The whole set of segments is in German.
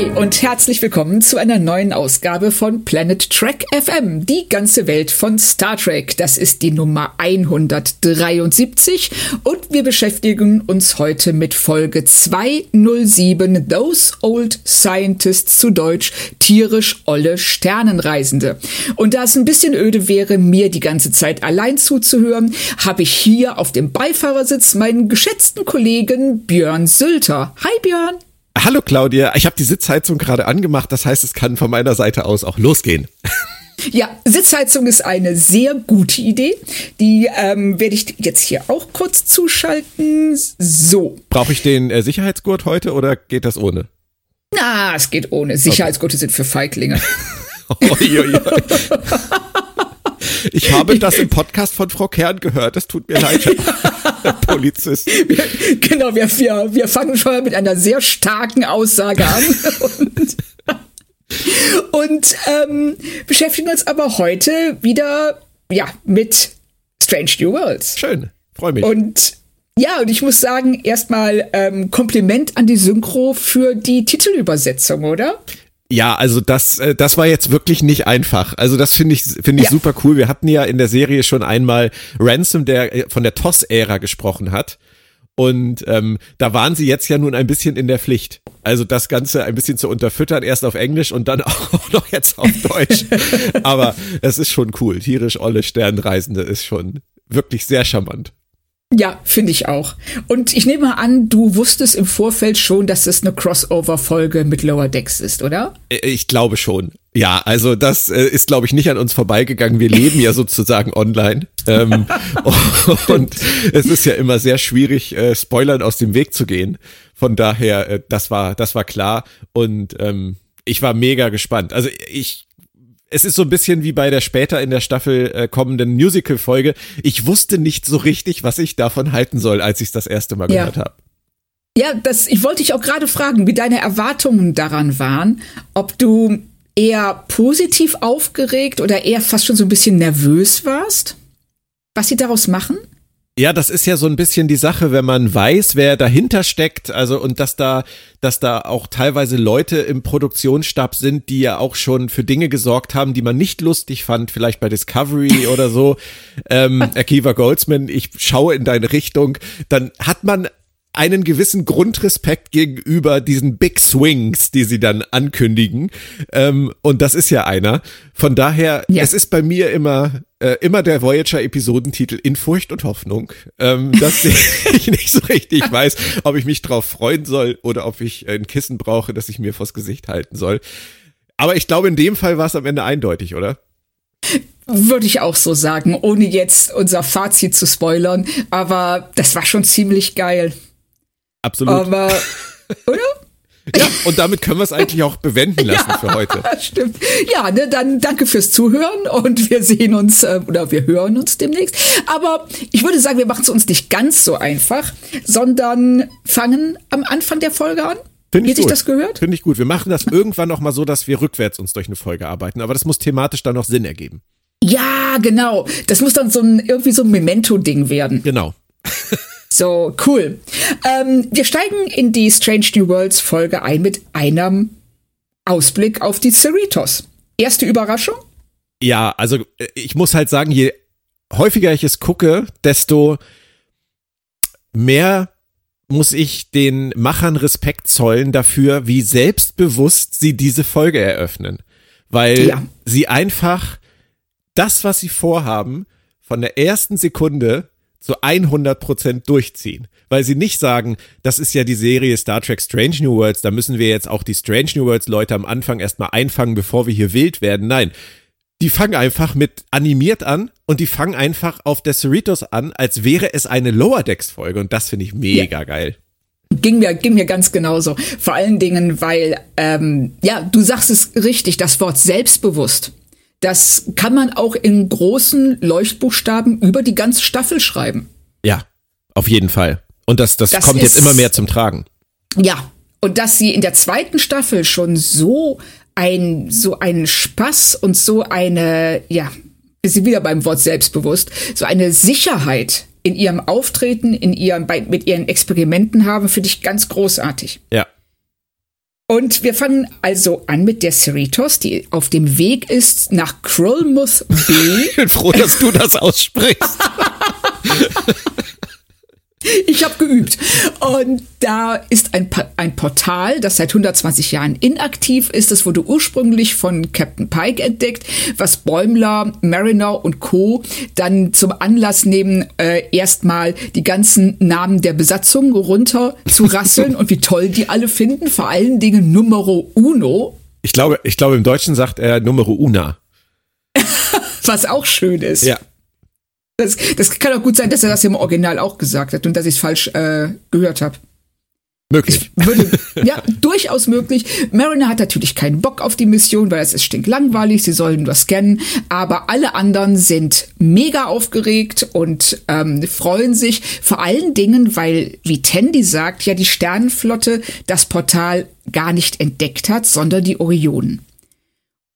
Hi und herzlich willkommen zu einer neuen Ausgabe von Planet Trek FM, die ganze Welt von Star Trek. Das ist die Nummer 173 und wir beschäftigen uns heute mit Folge 207 Those Old Scientists zu Deutsch tierisch olle Sternenreisende. Und da es ein bisschen öde wäre, mir die ganze Zeit allein zuzuhören, habe ich hier auf dem Beifahrersitz meinen geschätzten Kollegen Björn Sülter. Hi Björn. Hallo Claudia, ich habe die Sitzheizung gerade angemacht, das heißt, es kann von meiner Seite aus auch losgehen. Ja, Sitzheizung ist eine sehr gute Idee. Die ähm, werde ich jetzt hier auch kurz zuschalten. So. Brauche ich den äh, Sicherheitsgurt heute oder geht das ohne? Na, es geht ohne. Sicherheitsgurte okay. sind für Feiglinge. Ich habe das im Podcast von Frau Kern gehört. Es tut mir leid, Herr Polizist. Wir, genau, wir, wir, wir fangen schon mal mit einer sehr starken Aussage an. Und, und ähm, beschäftigen uns aber heute wieder ja, mit Strange New Worlds. Schön, freue mich. Und ja, und ich muss sagen, erstmal ähm, Kompliment an die Synchro für die Titelübersetzung, oder? Ja, also das, äh, das war jetzt wirklich nicht einfach. Also das finde ich, finde ich ja. super cool. Wir hatten ja in der Serie schon einmal Ransom, der äh, von der TOS-Ära gesprochen hat. Und ähm, da waren sie jetzt ja nun ein bisschen in der Pflicht. Also das Ganze ein bisschen zu unterfüttern, erst auf Englisch und dann auch noch jetzt auf Deutsch. Aber es ist schon cool. Tierisch olle Sternreisende ist schon wirklich sehr charmant. Ja, finde ich auch. Und ich nehme an, du wusstest im Vorfeld schon, dass es eine Crossover-Folge mit Lower Decks ist, oder? Äh, ich glaube schon. Ja, also das äh, ist, glaube ich, nicht an uns vorbeigegangen. Wir leben ja sozusagen online. Ähm, und es ist ja immer sehr schwierig, äh, Spoilern aus dem Weg zu gehen. Von daher, äh, das war, das war klar. Und ähm, ich war mega gespannt. Also ich es ist so ein bisschen wie bei der später in der Staffel äh, kommenden Musical-Folge. Ich wusste nicht so richtig, was ich davon halten soll, als ich es das erste Mal ja. gehört habe. Ja, das, ich wollte dich auch gerade fragen, wie deine Erwartungen daran waren, ob du eher positiv aufgeregt oder eher fast schon so ein bisschen nervös warst, was sie daraus machen? Ja, das ist ja so ein bisschen die Sache, wenn man weiß, wer dahinter steckt, also und dass da, dass da auch teilweise Leute im Produktionsstab sind, die ja auch schon für Dinge gesorgt haben, die man nicht lustig fand, vielleicht bei Discovery oder so. Ähm, Akiva Goldsman, ich schaue in deine Richtung, dann hat man einen gewissen Grundrespekt gegenüber diesen Big Swings, die sie dann ankündigen. Ähm, und das ist ja einer. Von daher, ja. es ist bei mir immer, äh, immer der Voyager-Episodentitel in Furcht und Hoffnung, ähm, dass ich nicht so richtig weiß, ob ich mich drauf freuen soll oder ob ich ein Kissen brauche, das ich mir vors Gesicht halten soll. Aber ich glaube, in dem Fall war es am Ende eindeutig, oder? Würde ich auch so sagen, ohne jetzt unser Fazit zu spoilern. Aber das war schon ziemlich geil. Absolut. Aber, oder? Ja, und damit können wir es eigentlich auch bewenden lassen ja, für heute. Stimmt. Ja, ne, dann danke fürs Zuhören und wir sehen uns äh, oder wir hören uns demnächst. Aber ich würde sagen, wir machen es uns nicht ganz so einfach, sondern fangen am Anfang der Folge an. Finde ich Wie gut. das gehört? Finde ich gut. Wir machen das irgendwann noch mal so, dass wir rückwärts uns durch eine Folge arbeiten. Aber das muss thematisch dann noch Sinn ergeben. Ja, genau. Das muss dann so ein irgendwie so ein Memento-Ding werden. Genau. So, cool. Ähm, wir steigen in die Strange New Worlds Folge ein mit einem Ausblick auf die Cerritos. Erste Überraschung? Ja, also äh, ich muss halt sagen, je häufiger ich es gucke, desto mehr muss ich den Machern Respekt zollen dafür, wie selbstbewusst sie diese Folge eröffnen. Weil ja. sie einfach das, was sie vorhaben, von der ersten Sekunde zu 100 Prozent durchziehen. Weil sie nicht sagen, das ist ja die Serie Star Trek Strange New Worlds, da müssen wir jetzt auch die Strange New Worlds Leute am Anfang erstmal einfangen, bevor wir hier wild werden. Nein, die fangen einfach mit animiert an und die fangen einfach auf der Cerritos an, als wäre es eine Lower Decks Folge und das finde ich mega ja. geil. Ging mir, ging mir ganz genauso. Vor allen Dingen, weil, ähm, ja, du sagst es richtig, das Wort selbstbewusst, das kann man auch in großen Leuchtbuchstaben über die ganze Staffel schreiben. Ja, auf jeden Fall. Und das, das, Das kommt jetzt ist- immer mehr zum Tragen. Ja, und dass sie in der zweiten Staffel schon so ein, so einen Spaß und so eine, ja, wir sind wieder beim Wort selbstbewusst, so eine Sicherheit in ihrem Auftreten, in ihrem, bei, mit ihren Experimenten haben, finde ich ganz großartig. Ja. Und wir fangen also an mit der Cerritos, die auf dem Weg ist nach Krulmuth B. Ich bin froh, dass du das aussprichst. Ich habe geübt. Und da ist ein, ein Portal, das seit 120 Jahren inaktiv ist. Das wurde ursprünglich von Captain Pike entdeckt, was Bäumler, Mariner und Co. dann zum Anlass nehmen, äh, erstmal die ganzen Namen der Besatzung runter zu rasseln und wie toll die alle finden. Vor allen Dingen Numero Uno, Ich glaube, ich glaube, im Deutschen sagt er Numero Una. was auch schön ist. Ja. Das, das kann auch gut sein, dass er das im Original auch gesagt hat und dass ich es falsch äh, gehört habe. Möglich. Würde, ja, durchaus möglich. Mariner hat natürlich keinen Bock auf die Mission, weil es ist stinklangweilig, sie sollen nur scannen. Aber alle anderen sind mega aufgeregt und ähm, freuen sich. Vor allen Dingen, weil, wie Tandy sagt, ja die Sternenflotte das Portal gar nicht entdeckt hat, sondern die Orionen.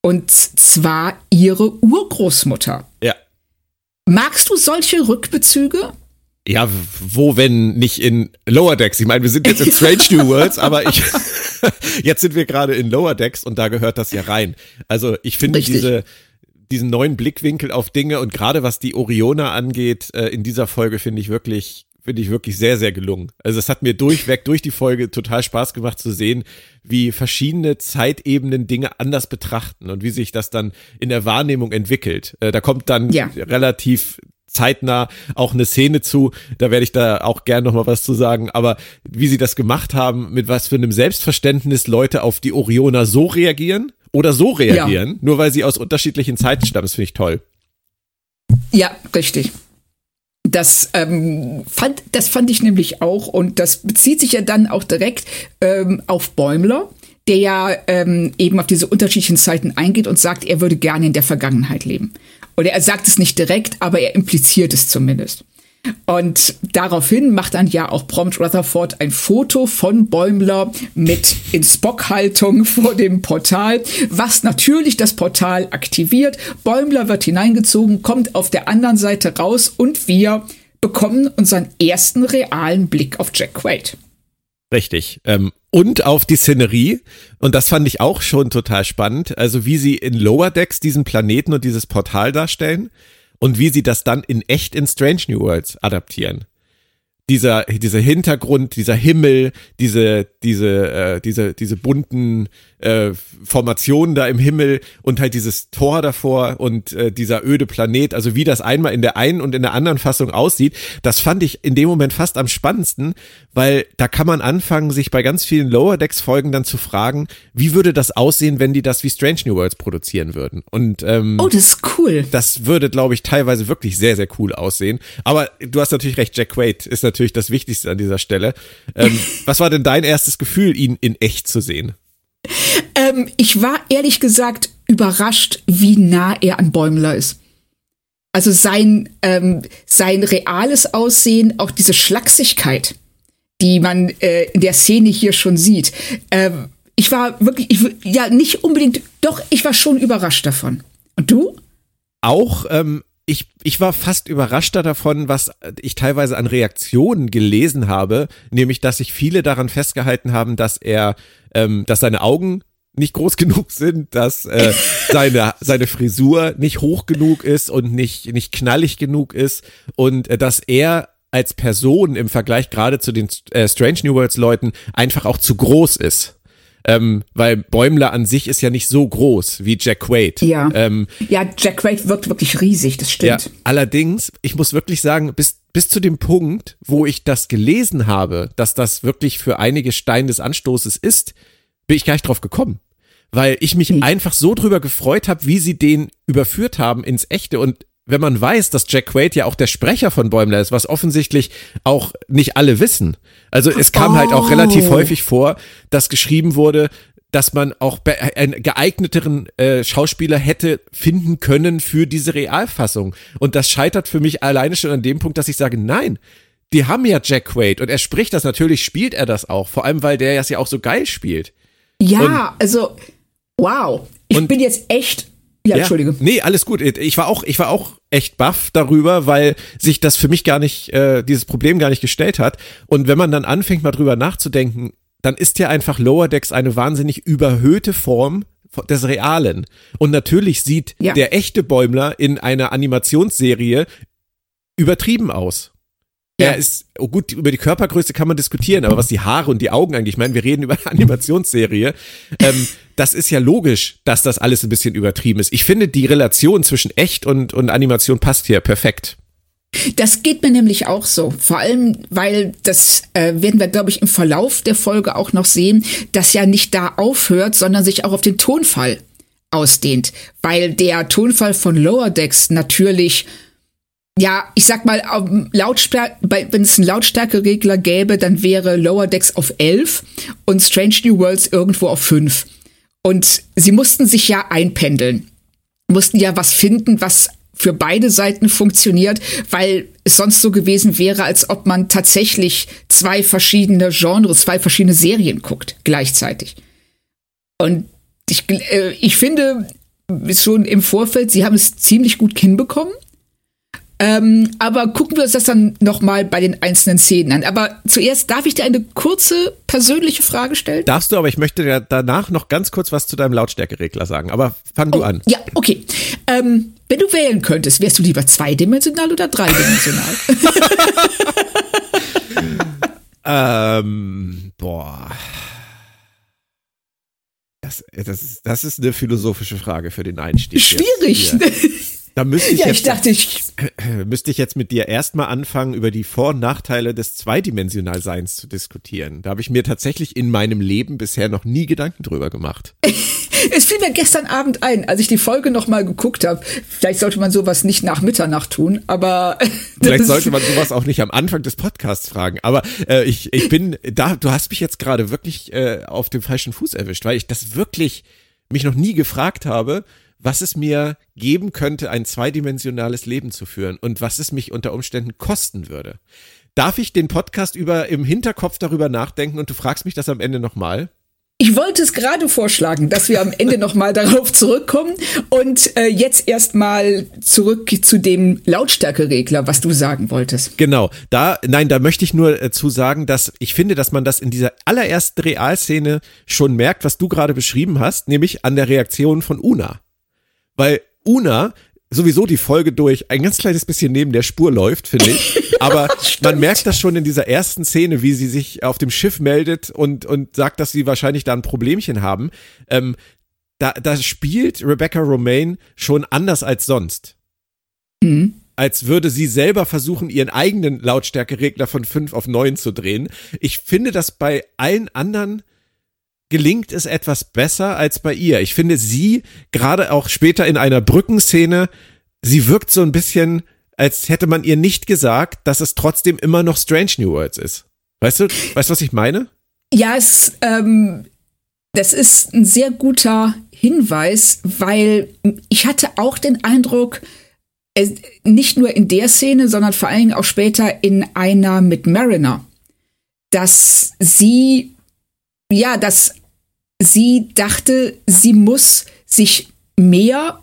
Und zwar ihre Urgroßmutter. Ja. Magst du solche Rückbezüge? Ja, wo, wenn nicht in Lower Decks? Ich meine, wir sind jetzt in Strange New Worlds, aber ich, jetzt sind wir gerade in Lower Decks und da gehört das ja rein. Also ich finde Richtig. diese, diesen neuen Blickwinkel auf Dinge und gerade was die Orioner angeht, äh, in dieser Folge finde ich wirklich, finde ich wirklich sehr, sehr gelungen. Also es hat mir durchweg durch die Folge total Spaß gemacht zu sehen, wie verschiedene Zeitebenen Dinge anders betrachten und wie sich das dann in der Wahrnehmung entwickelt. Äh, da kommt dann Ja. relativ zeitnah auch eine Szene zu, da werde ich da auch gern noch mal was zu sagen, aber wie sie das gemacht haben, mit was für einem Selbstverständnis Leute auf die Orioner so reagieren oder so reagieren, nur weil sie aus unterschiedlichen Zeiten stammen, das finde ich toll. Ja, richtig. Das, ähm, fand, das fand ich nämlich auch und das bezieht sich ja dann auch direkt ähm, auf Bäumler, der ja ähm, eben auf diese unterschiedlichen Zeiten eingeht und sagt, er würde gerne in der Vergangenheit leben. Oder er sagt es nicht direkt, aber er impliziert es zumindest. Und daraufhin macht dann ja auch prompt Rutherford ein Foto von Bäumler mit in Spock-Haltung vor dem Portal, was natürlich das Portal aktiviert. Bäumler wird hineingezogen, kommt auf der anderen Seite raus und wir bekommen unseren ersten realen Blick auf Jack Quaid. Richtig. Ähm, und auf die Szenerie. Und das fand ich auch schon total spannend. Also wie sie in Lower Decks diesen Planeten und dieses Portal darstellen und wie sie das dann in echt in Strange New Worlds adaptieren. Dieser, dieser Hintergrund, dieser Himmel, diese, diese, äh, diese, diese bunten äh, Formationen da im Himmel und halt dieses Tor davor und äh, dieser öde Planet, also wie das einmal in der einen und in der anderen Fassung aussieht, das fand ich in dem Moment fast am spannendsten, weil da kann man anfangen, sich bei ganz vielen Lower Decks Folgen dann zu fragen, wie würde das aussehen, wenn die das wie Strange New Worlds produzieren würden? Und ähm, Oh, das ist cool. das würde, glaube ich, teilweise wirklich sehr, sehr cool aussehen. Aber du hast natürlich recht, Jack Quaid ist natürlich das Wichtigste an dieser Stelle. Ähm, was war denn dein erstes Gefühl, ihn in echt zu sehen? Ähm, ich war ehrlich gesagt überrascht, wie nah er an Bäumler ist. Also sein, ähm, sein reales Aussehen, auch diese Schlachsigkeit, die man äh, in der Szene hier schon sieht. Ähm, ich war wirklich, ich, ja, nicht unbedingt, doch, ich war schon überrascht davon. Und du? Auch, ähm, ich, ich war fast überraschter davon, was ich teilweise an Reaktionen gelesen habe, nämlich, dass sich viele daran festgehalten haben, dass er, ähm, dass seine Augen nicht groß genug sind, dass äh, seine, seine Frisur nicht hoch genug ist und nicht, nicht knallig genug ist und äh, dass er als Person im Vergleich gerade zu den äh, Strange New Worlds Leuten einfach auch zu groß ist. Ähm, weil Bäumler an sich ist ja nicht so groß wie Jack Quaid. Ja. Ähm, Ja, Jack Quaid wirkt wirklich riesig, das ja, stimmt. allerdings, ich muss wirklich sagen, bis, bis zu dem Punkt, wo ich das gelesen habe, dass das wirklich für einige Stein des Anstoßes ist, bin ich gar nicht drauf gekommen. Weil ich mich einfach so drüber gefreut habe, wie sie den überführt haben ins Echte. Und wenn man weiß, dass Jack Quaid ja auch der Sprecher von Bäumler ist, was offensichtlich auch nicht alle wissen. Also es kam oh. halt auch relativ oh. häufig vor, dass geschrieben wurde, dass man auch einen geeigneteren äh, Schauspieler hätte finden können für diese Realfassung. Und das scheitert für mich alleine schon an dem Punkt, dass ich sage, nein, die haben ja Jack Quaid und er spricht das, natürlich spielt er das auch, vor allem weil der das ja auch so geil spielt. Ja, und, also, wow. Ich und, bin jetzt echt ja, ja, Entschuldige. Nee, alles gut. Ich war auch, ich war auch echt baff darüber, weil sich das für mich gar nicht, äh, dieses Problem gar nicht gestellt hat. Und wenn man dann anfängt, mal drüber nachzudenken, dann ist ja einfach Lower Decks eine wahnsinnig überhöhte Form des Realen. Und natürlich sieht ja. der echte Bäumler in einer Animationsserie übertrieben aus. Ja. Er ist, oh gut, über die Körpergröße kann man diskutieren, aber was die Haare und die Augen eigentlich meinen, wir reden über eine Animationsserie. Ähm, das ist ja logisch, dass das alles ein bisschen übertrieben ist. Ich finde, die Relation zwischen echt und, und Animation passt hier perfekt. Das geht mir nämlich auch so. Vor allem, weil das äh, werden wir, glaube ich, im Verlauf der Folge auch noch sehen, dass ja nicht da aufhört, sondern sich auch auf den Tonfall ausdehnt. Weil der Tonfall von Lower Decks natürlich ja, ich sag mal, wenn es einen Lautstärkeregler gäbe, dann wäre Lower Decks auf 11 und Strange New Worlds irgendwo auf 5. Und sie mussten sich ja einpendeln. Mussten ja was finden, was für beide Seiten funktioniert, weil es sonst so gewesen wäre, als ob man tatsächlich zwei verschiedene Genres, zwei verschiedene Serien guckt gleichzeitig. Und ich, äh, ich finde schon im Vorfeld, sie haben es ziemlich gut hinbekommen. Ähm, aber gucken wir uns das dann nochmal bei den einzelnen Szenen an. Aber zuerst darf ich dir eine kurze persönliche Frage stellen? Darfst du, aber ich möchte dir danach noch ganz kurz was zu deinem Lautstärkeregler sagen. Aber fang oh, du an. Ja, okay. Ähm, wenn du wählen könntest, wärst du lieber zweidimensional oder dreidimensional? ähm, boah. Das, das, ist, das ist eine philosophische Frage für den Einstieg. Schwierig. Da müsste ich, ja, jetzt, ich dachte, ich müsste ich jetzt mit dir erstmal anfangen, über die Vor- und Nachteile des Zweidimensionalseins zu diskutieren. Da habe ich mir tatsächlich in meinem Leben bisher noch nie Gedanken drüber gemacht. es fiel mir gestern Abend ein, als ich die Folge nochmal geguckt habe. Vielleicht sollte man sowas nicht nach Mitternacht tun, aber. Vielleicht sollte man sowas auch nicht am Anfang des Podcasts fragen. Aber äh, ich, ich bin da, du hast mich jetzt gerade wirklich äh, auf dem falschen Fuß erwischt, weil ich das wirklich mich noch nie gefragt habe was es mir geben könnte, ein zweidimensionales Leben zu führen und was es mich unter Umständen kosten würde. Darf ich den Podcast über im Hinterkopf darüber nachdenken und du fragst mich das am Ende nochmal? Ich wollte es gerade vorschlagen, dass wir am Ende nochmal darauf zurückkommen und äh, jetzt erstmal zurück zu dem Lautstärkeregler, was du sagen wolltest. Genau, da, nein, da möchte ich nur äh, zu sagen, dass ich finde, dass man das in dieser allerersten Realszene schon merkt, was du gerade beschrieben hast, nämlich an der Reaktion von Una weil Una sowieso die Folge durch ein ganz kleines bisschen neben der Spur läuft, finde ich. Aber man merkt das schon in dieser ersten Szene, wie sie sich auf dem Schiff meldet und, und sagt, dass sie wahrscheinlich da ein Problemchen haben. Ähm, da, da spielt Rebecca Romaine schon anders als sonst. Mhm. Als würde sie selber versuchen, ihren eigenen Lautstärkeregler von 5 auf 9 zu drehen. Ich finde das bei allen anderen gelingt es etwas besser als bei ihr. Ich finde sie, gerade auch später in einer Brückenszene, sie wirkt so ein bisschen, als hätte man ihr nicht gesagt, dass es trotzdem immer noch Strange New Worlds ist. Weißt du, weißt du, was ich meine? Ja, es, ähm, das ist ein sehr guter Hinweis, weil ich hatte auch den Eindruck, nicht nur in der Szene, sondern vor allen Dingen auch später in einer mit Mariner, dass sie ja, dass sie dachte, sie muss sich mehr,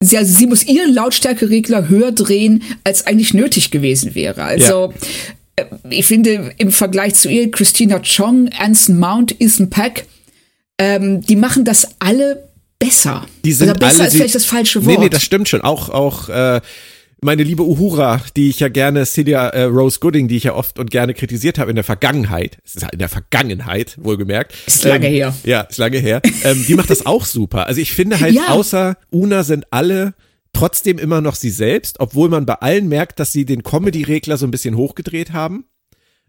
sie, also sie muss ihren Lautstärkeregler höher drehen, als eigentlich nötig gewesen wäre. Also ja. Äh, ich finde im Vergleich zu ihr, Christina Chong, Anson Mount, Ethan Peck, ähm, die machen das alle besser. Die sind Oder besser alle, ist vielleicht das falsche Wort. Nee, nee, das stimmt schon. Auch, auch äh, meine liebe Uhura, die ich ja gerne, Celia äh, Rose Gooding, die ich ja oft und gerne kritisiert habe in der Vergangenheit, es ist halt in der Vergangenheit, wohlgemerkt. Ist lange ähm, her. Ja, ist lange her. ähm, die macht das auch super. Also ich finde halt, ja. außer Una sind alle trotzdem immer noch sie selbst, obwohl man bei allen merkt, dass sie den Comedy-Regler so ein bisschen hochgedreht haben.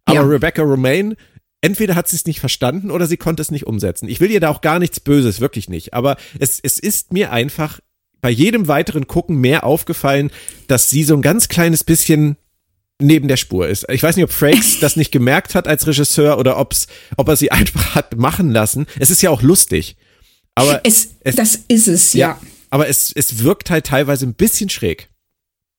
Aber ja. Rebecca Romaine entweder hat sie es nicht verstanden oder sie konnte es nicht umsetzen. Ich will ihr da auch gar nichts Böses, wirklich nicht. Aber es, es ist mir einfach bei jedem weiteren Gucken mehr aufgefallen, dass sie so ein ganz kleines bisschen neben der Spur ist. Ich weiß nicht, ob Frakes das nicht gemerkt hat als Regisseur oder ob's, ob er sie einfach hat machen lassen. Es ist ja auch lustig. Aber es, es das ist es, ja. ja. Aber es, es wirkt halt teilweise ein bisschen schräg.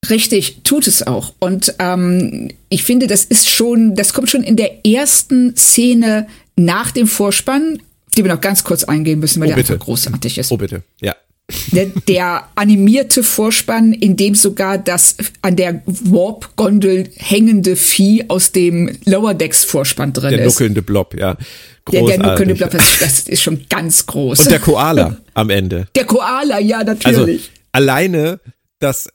Richtig, tut es auch. Und ähm, ich finde, das ist schon, das kommt schon in der ersten Szene nach dem Vorspann, die wir noch ganz kurz eingehen müssen, weil oh, der bitte. einfach großartig ist. Oh bitte, ja. Der, der animierte Vorspann, in dem sogar das an der Warp-Gondel hängende Vieh aus dem Lower Decks Vorspann drin der ist. Der nuckelnde Blob, ja. Großartig. Der, der nuckelnde Blob, das, das ist schon ganz groß. Und der Koala am Ende. Der Koala, ja, natürlich. Also alleine, dass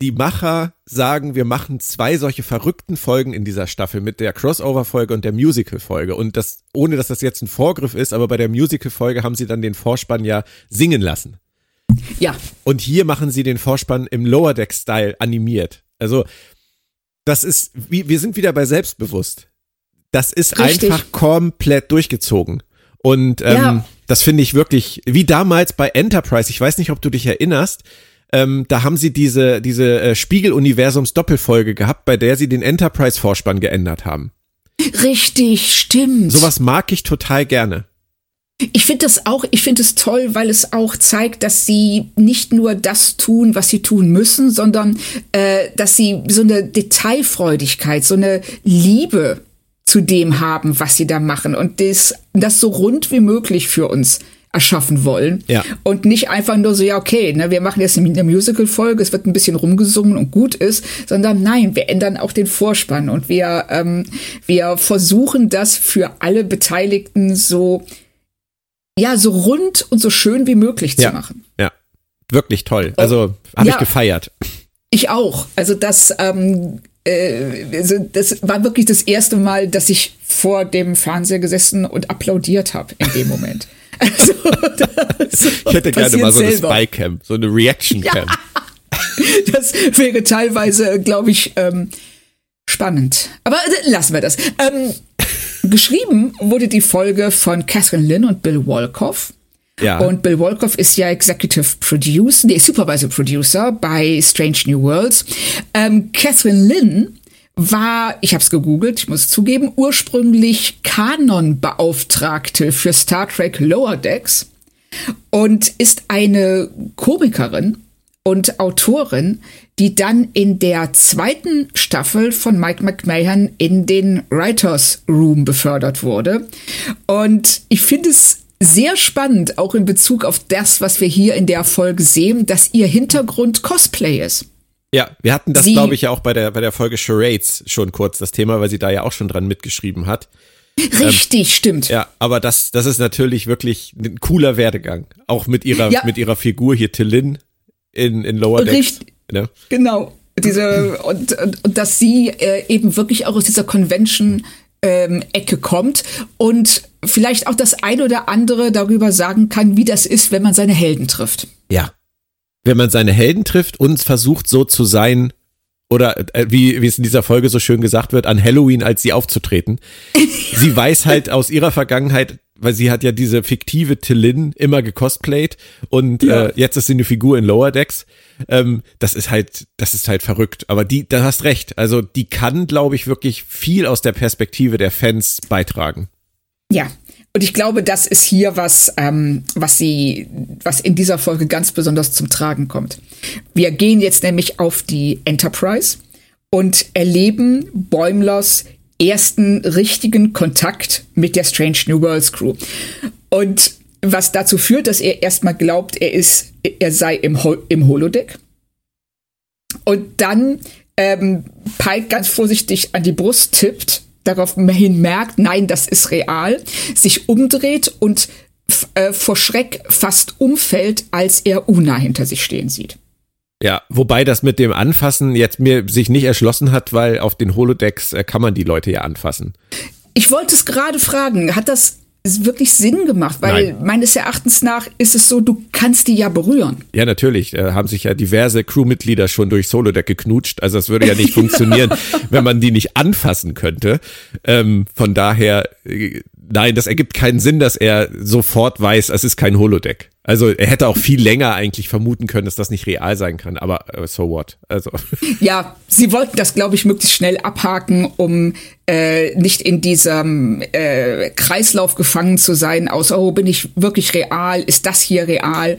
die Macher sagen, wir machen zwei solche verrückten Folgen in dieser Staffel mit der Crossover-Folge und der Musical-Folge. Und das, ohne dass das jetzt ein Vorgriff ist, aber bei der Musical-Folge haben sie dann den Vorspann ja singen lassen. Ja. Und hier machen sie den Vorspann im Lower Deck-Style animiert. Also, das ist, wie, wir sind wieder bei selbstbewusst. Das ist Richtig. einfach komplett durchgezogen. Und ähm, ja. das finde ich wirklich, wie damals bei Enterprise, ich weiß nicht, ob du dich erinnerst, ähm, da haben sie diese, diese äh, Spiegel-Universums-Doppelfolge gehabt, bei der sie den Enterprise-Vorspann geändert haben. Richtig, stimmt. Sowas mag ich total gerne. Ich finde das auch, ich finde es toll, weil es auch zeigt, dass sie nicht nur das tun, was sie tun müssen, sondern äh, dass sie so eine Detailfreudigkeit, so eine Liebe zu dem haben, was sie da machen und das, das so rund wie möglich für uns erschaffen wollen. Ja. Und nicht einfach nur so, ja, okay, ne, wir machen jetzt eine Musical-Folge, es wird ein bisschen rumgesungen und gut ist, sondern nein, wir ändern auch den Vorspann und wir, ähm, wir versuchen das für alle Beteiligten so ja, so rund und so schön wie möglich zu ja, machen. Ja, wirklich toll. Also habe ja, ich gefeiert. Ich auch. Also das, ähm, äh, also das war wirklich das erste Mal, dass ich vor dem Fernseher gesessen und applaudiert habe in dem Moment. Also, ich hätte gerne mal so eine Spy-Cam, so eine Reaction-Cam. Ja, das wäre teilweise, glaube ich, ähm, spannend. Aber äh, lassen wir das. Ähm, Geschrieben wurde die Folge von Catherine Lynn und Bill Wolkoff. Ja. Und Bill Wolkoff ist ja Executive Producer, nee, Supervisor Producer bei Strange New Worlds. Ähm, Catherine Lynn war, ich habe es gegoogelt, ich muss zugeben, ursprünglich Kanon-Beauftragte für Star Trek Lower Decks und ist eine Komikerin und Autorin, die dann in der zweiten Staffel von Mike McMahon in den Writers Room befördert wurde. Und ich finde es sehr spannend, auch in Bezug auf das, was wir hier in der Folge sehen, dass ihr Hintergrund Cosplay ist. Ja, wir hatten das, glaube ich, ja auch bei der, bei der Folge Charades schon kurz das Thema, weil sie da ja auch schon dran mitgeschrieben hat. Richtig, ähm, stimmt. Ja, aber das, das ist natürlich wirklich ein cooler Werdegang. Auch mit ihrer, ja. mit ihrer Figur hier, Tillin, in, in Lower Decks. Richtig, ne? Genau. Diese, und, und, und dass sie äh, eben wirklich auch aus dieser Convention ähm, Ecke kommt und vielleicht auch das ein oder andere darüber sagen kann, wie das ist, wenn man seine Helden trifft. Ja. Wenn man seine Helden trifft und versucht so zu sein, oder äh, wie, wie es in dieser Folge so schön gesagt wird, an Halloween als sie aufzutreten. sie weiß halt aus ihrer Vergangenheit, weil sie hat ja diese fiktive Tillin immer gecosplayt und ja. äh, jetzt ist sie eine Figur in Lower Decks. Ähm, das ist halt, das ist halt verrückt. Aber die, da hast recht. Also die kann, glaube ich, wirklich viel aus der Perspektive der Fans beitragen. Ja, und ich glaube, das ist hier was, ähm, was sie, was in dieser Folge ganz besonders zum Tragen kommt. Wir gehen jetzt nämlich auf die Enterprise und erleben Bäumlers ersten richtigen Kontakt mit der Strange New Worlds Crew. Und was dazu führt, dass er erstmal glaubt, er ist, er sei im, Ho im Holodeck. Und dann ähm, Pike ganz vorsichtig an die Brust tippt, daraufhin merkt, nein, das ist real, sich umdreht und äh, vor Schreck fast umfällt, als er Una hinter sich stehen sieht. Ja, wobei das mit dem Anfassen jetzt mir sich nicht erschlossen hat, weil auf den Holodecks äh, kann man die Leute ja anfassen. Ich wollte es gerade fragen, hat das wirklich Sinn gemacht? Weil Nein. meines Erachtens nach ist es so, du kannst die ja berühren. Ja, natürlich. Da haben sich ja diverse Crewmitglieder schon durch Solodeck geknutscht. Also es würde ja nicht funktionieren, wenn man die nicht anfassen könnte. Ähm, von daher, äh, nein, das ergibt keinen Sinn, dass er sofort weiß, es ist kein Holodeck. Also er hätte auch viel länger eigentlich vermuten können, dass das nicht real sein kann, aber uh, so what? Also. Ja, sie wollten das, glaube ich, möglichst schnell abhaken, um äh, nicht in diesem äh, Kreislauf gefangen zu sein, aus, oh, bin ich wirklich real? Ist das hier real?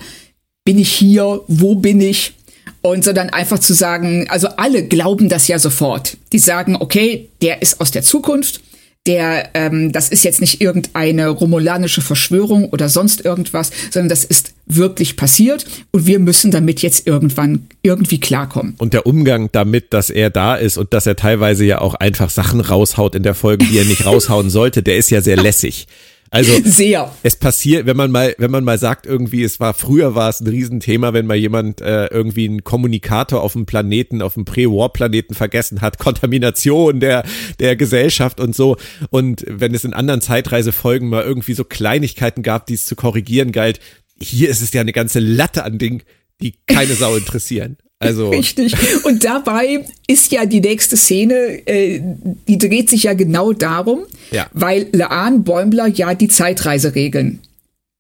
Bin ich hier? Wo bin ich? Und sondern einfach zu sagen, also alle glauben das ja sofort. Die sagen, okay, der ist aus der Zukunft der, ähm, das ist jetzt nicht irgendeine romulanische Verschwörung oder sonst irgendwas, sondern das ist wirklich passiert und wir müssen damit jetzt irgendwann irgendwie klarkommen. Und der Umgang damit, dass er da ist und dass er teilweise ja auch einfach Sachen raushaut in der Folge, die er nicht raushauen sollte, der ist ja sehr lässig. Also sehr. Es passiert, wenn man mal, wenn man mal sagt, irgendwie, es war früher war es ein Riesenthema, wenn mal jemand äh, irgendwie einen Kommunikator auf dem Planeten, auf dem Pre-War-Planeten vergessen hat, Kontamination der der Gesellschaft und so. Und wenn es in anderen Zeitreisefolgen mal irgendwie so Kleinigkeiten gab, die es zu korrigieren galt, hier ist es ja eine ganze Latte an Dingen, die keine Sau interessieren. Also. Richtig. Und dabei ist ja die nächste Szene, äh, die dreht sich ja genau darum, ja. weil Laan Bäumler ja die Zeitreiseregeln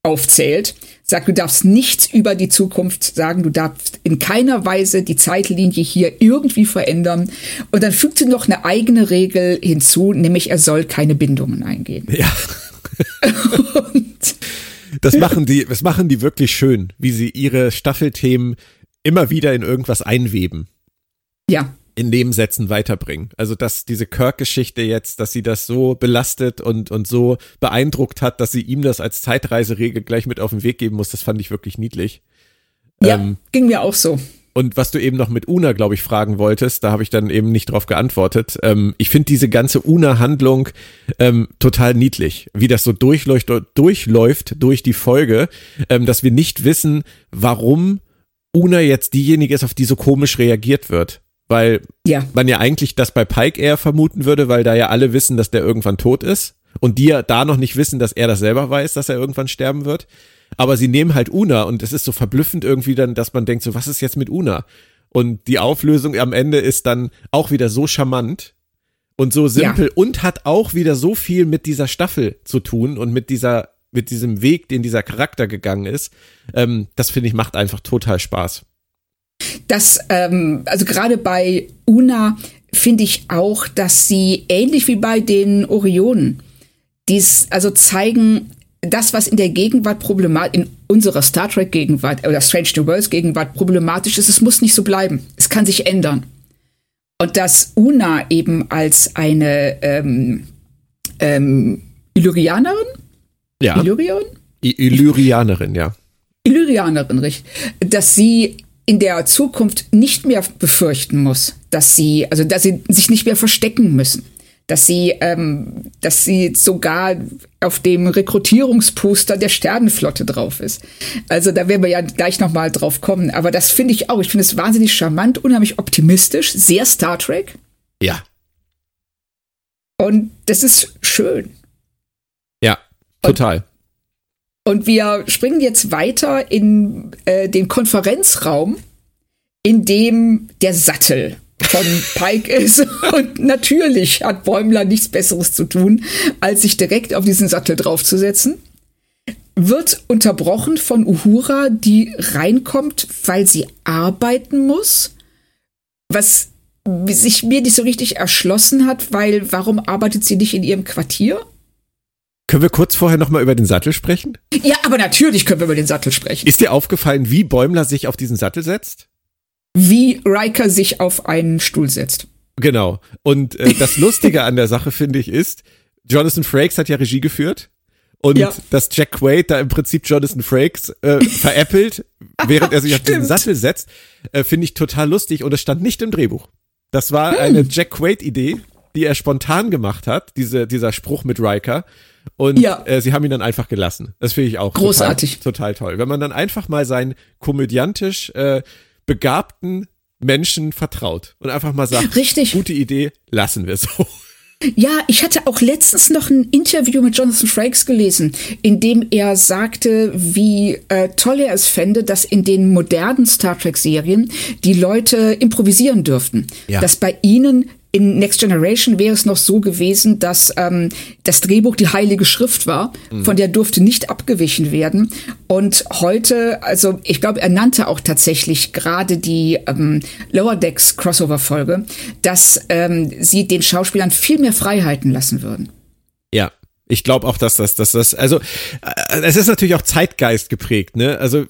aufzählt. Sagt, du darfst nichts über die Zukunft sagen, du darfst in keiner Weise die Zeitlinie hier irgendwie verändern. Und dann fügt sie noch eine eigene Regel hinzu, nämlich er soll keine Bindungen eingehen. Ja. das machen die, das machen die wirklich schön, wie sie ihre Staffelthemen immer wieder in irgendwas einweben. Ja. In Nebensätzen weiterbringen. Also, dass diese Kirk-Geschichte jetzt, dass sie das so belastet und, und so beeindruckt hat, dass sie ihm das als Zeitreiseregel gleich mit auf den Weg geben muss, das fand ich wirklich niedlich. Ja, ähm, ging mir auch so. Und was du eben noch mit Una, glaube ich, fragen wolltest, da habe ich dann eben nicht drauf geantwortet. Ähm, ich finde diese ganze Una-Handlung ähm, total niedlich, wie das so durchläuft, durchläuft durch die Folge, ähm, dass wir nicht wissen, warum Una jetzt diejenige ist, auf die so komisch reagiert wird. Weil ja. man ja eigentlich das bei Pike eher vermuten würde, weil da ja alle wissen, dass der irgendwann tot ist. Und die ja da noch nicht wissen, dass er das selber weiß, dass er irgendwann sterben wird. Aber sie nehmen halt Una und es ist so verblüffend irgendwie dann, dass man denkt, so, was ist jetzt mit Una? Und die Auflösung am Ende ist dann auch wieder so charmant und so simpel ja. und hat auch wieder so viel mit dieser Staffel zu tun und mit dieser mit diesem Weg, den dieser Charakter gegangen ist, ähm, das finde ich macht einfach total Spaß. Das, ähm, also gerade bei Una finde ich auch, dass sie ähnlich wie bei den Orionen, dies also zeigen, das, was in der Gegenwart problematisch, in unserer Star Trek Gegenwart oder Strange New Worlds Gegenwart problematisch ist, es muss nicht so bleiben. Es kann sich ändern. Und dass Una eben als eine ähm, ähm, Illyrianerin ja. Illyrion? Illyrianerin, ja. Illyrianerin, richtig. Dass sie in der Zukunft nicht mehr befürchten muss, dass sie, also dass sie sich nicht mehr verstecken müssen, dass sie, ähm, dass sie sogar auf dem Rekrutierungsposter der Sternenflotte drauf ist. Also da werden wir ja gleich noch mal drauf kommen. Aber das finde ich auch. Ich finde es wahnsinnig charmant, unheimlich optimistisch, sehr Star Trek. Ja. Und das ist schön. Total. Und, wir springen jetzt weiter in äh, den Konferenzraum, in dem der Sattel von Pike ist. Und natürlich hat Bäumler nichts Besseres zu tun, als sich direkt auf diesen Sattel draufzusetzen. Wird unterbrochen von Uhura, die reinkommt, weil sie arbeiten muss. Was sich mir nicht so richtig erschlossen hat, weil warum arbeitet sie nicht in ihrem Quartier? Können wir kurz vorher nochmal über den Sattel sprechen? Ja, aber natürlich können wir über den Sattel sprechen. Ist dir aufgefallen, wie Bäumler sich auf diesen Sattel setzt? Wie Riker sich auf einen Stuhl setzt. Genau. Und äh, das Lustige an der Sache, finde ich, ist, Jonathan Frakes hat ja Regie geführt. Und ja. dass Jack Quaid da im Prinzip Jonathan Frakes äh, veräppelt, während er sich auf diesen Sattel setzt, äh, finde ich total lustig. Und es stand nicht im Drehbuch. Das war hm. eine Jack Quaid-Idee, die er spontan gemacht hat, diese, dieser Spruch mit Riker. Und ja. äh, sie haben ihn dann einfach gelassen. Das finde ich auch großartig. Total, total, toll. Wenn man dann einfach mal seinen komödiantisch äh, begabten Menschen vertraut und einfach mal sagt, Richtig. gute Idee, lassen wir so. Ja, ich hatte auch letztens noch ein Interview mit Jonathan Frakes gelesen, in dem er sagte, wie äh, toll er es fände, dass in den modernen Star Trek-Serien die Leute improvisieren dürften. Ja. Dass bei ihnen in Next Generation wäre es noch so gewesen, dass ähm, das Drehbuch die Heilige Schrift war, mhm. von der durfte nicht abgewichen werden. Und heute, also ich glaube, er nannte auch tatsächlich gerade die ähm, Lower Decks Crossover-Folge, dass ähm, sie den Schauspielern viel mehr Freiheiten lassen würden. Ja, ich glaube auch, dass das, dass das, also äh, es ist natürlich auch Zeitgeist geprägt, ne? Also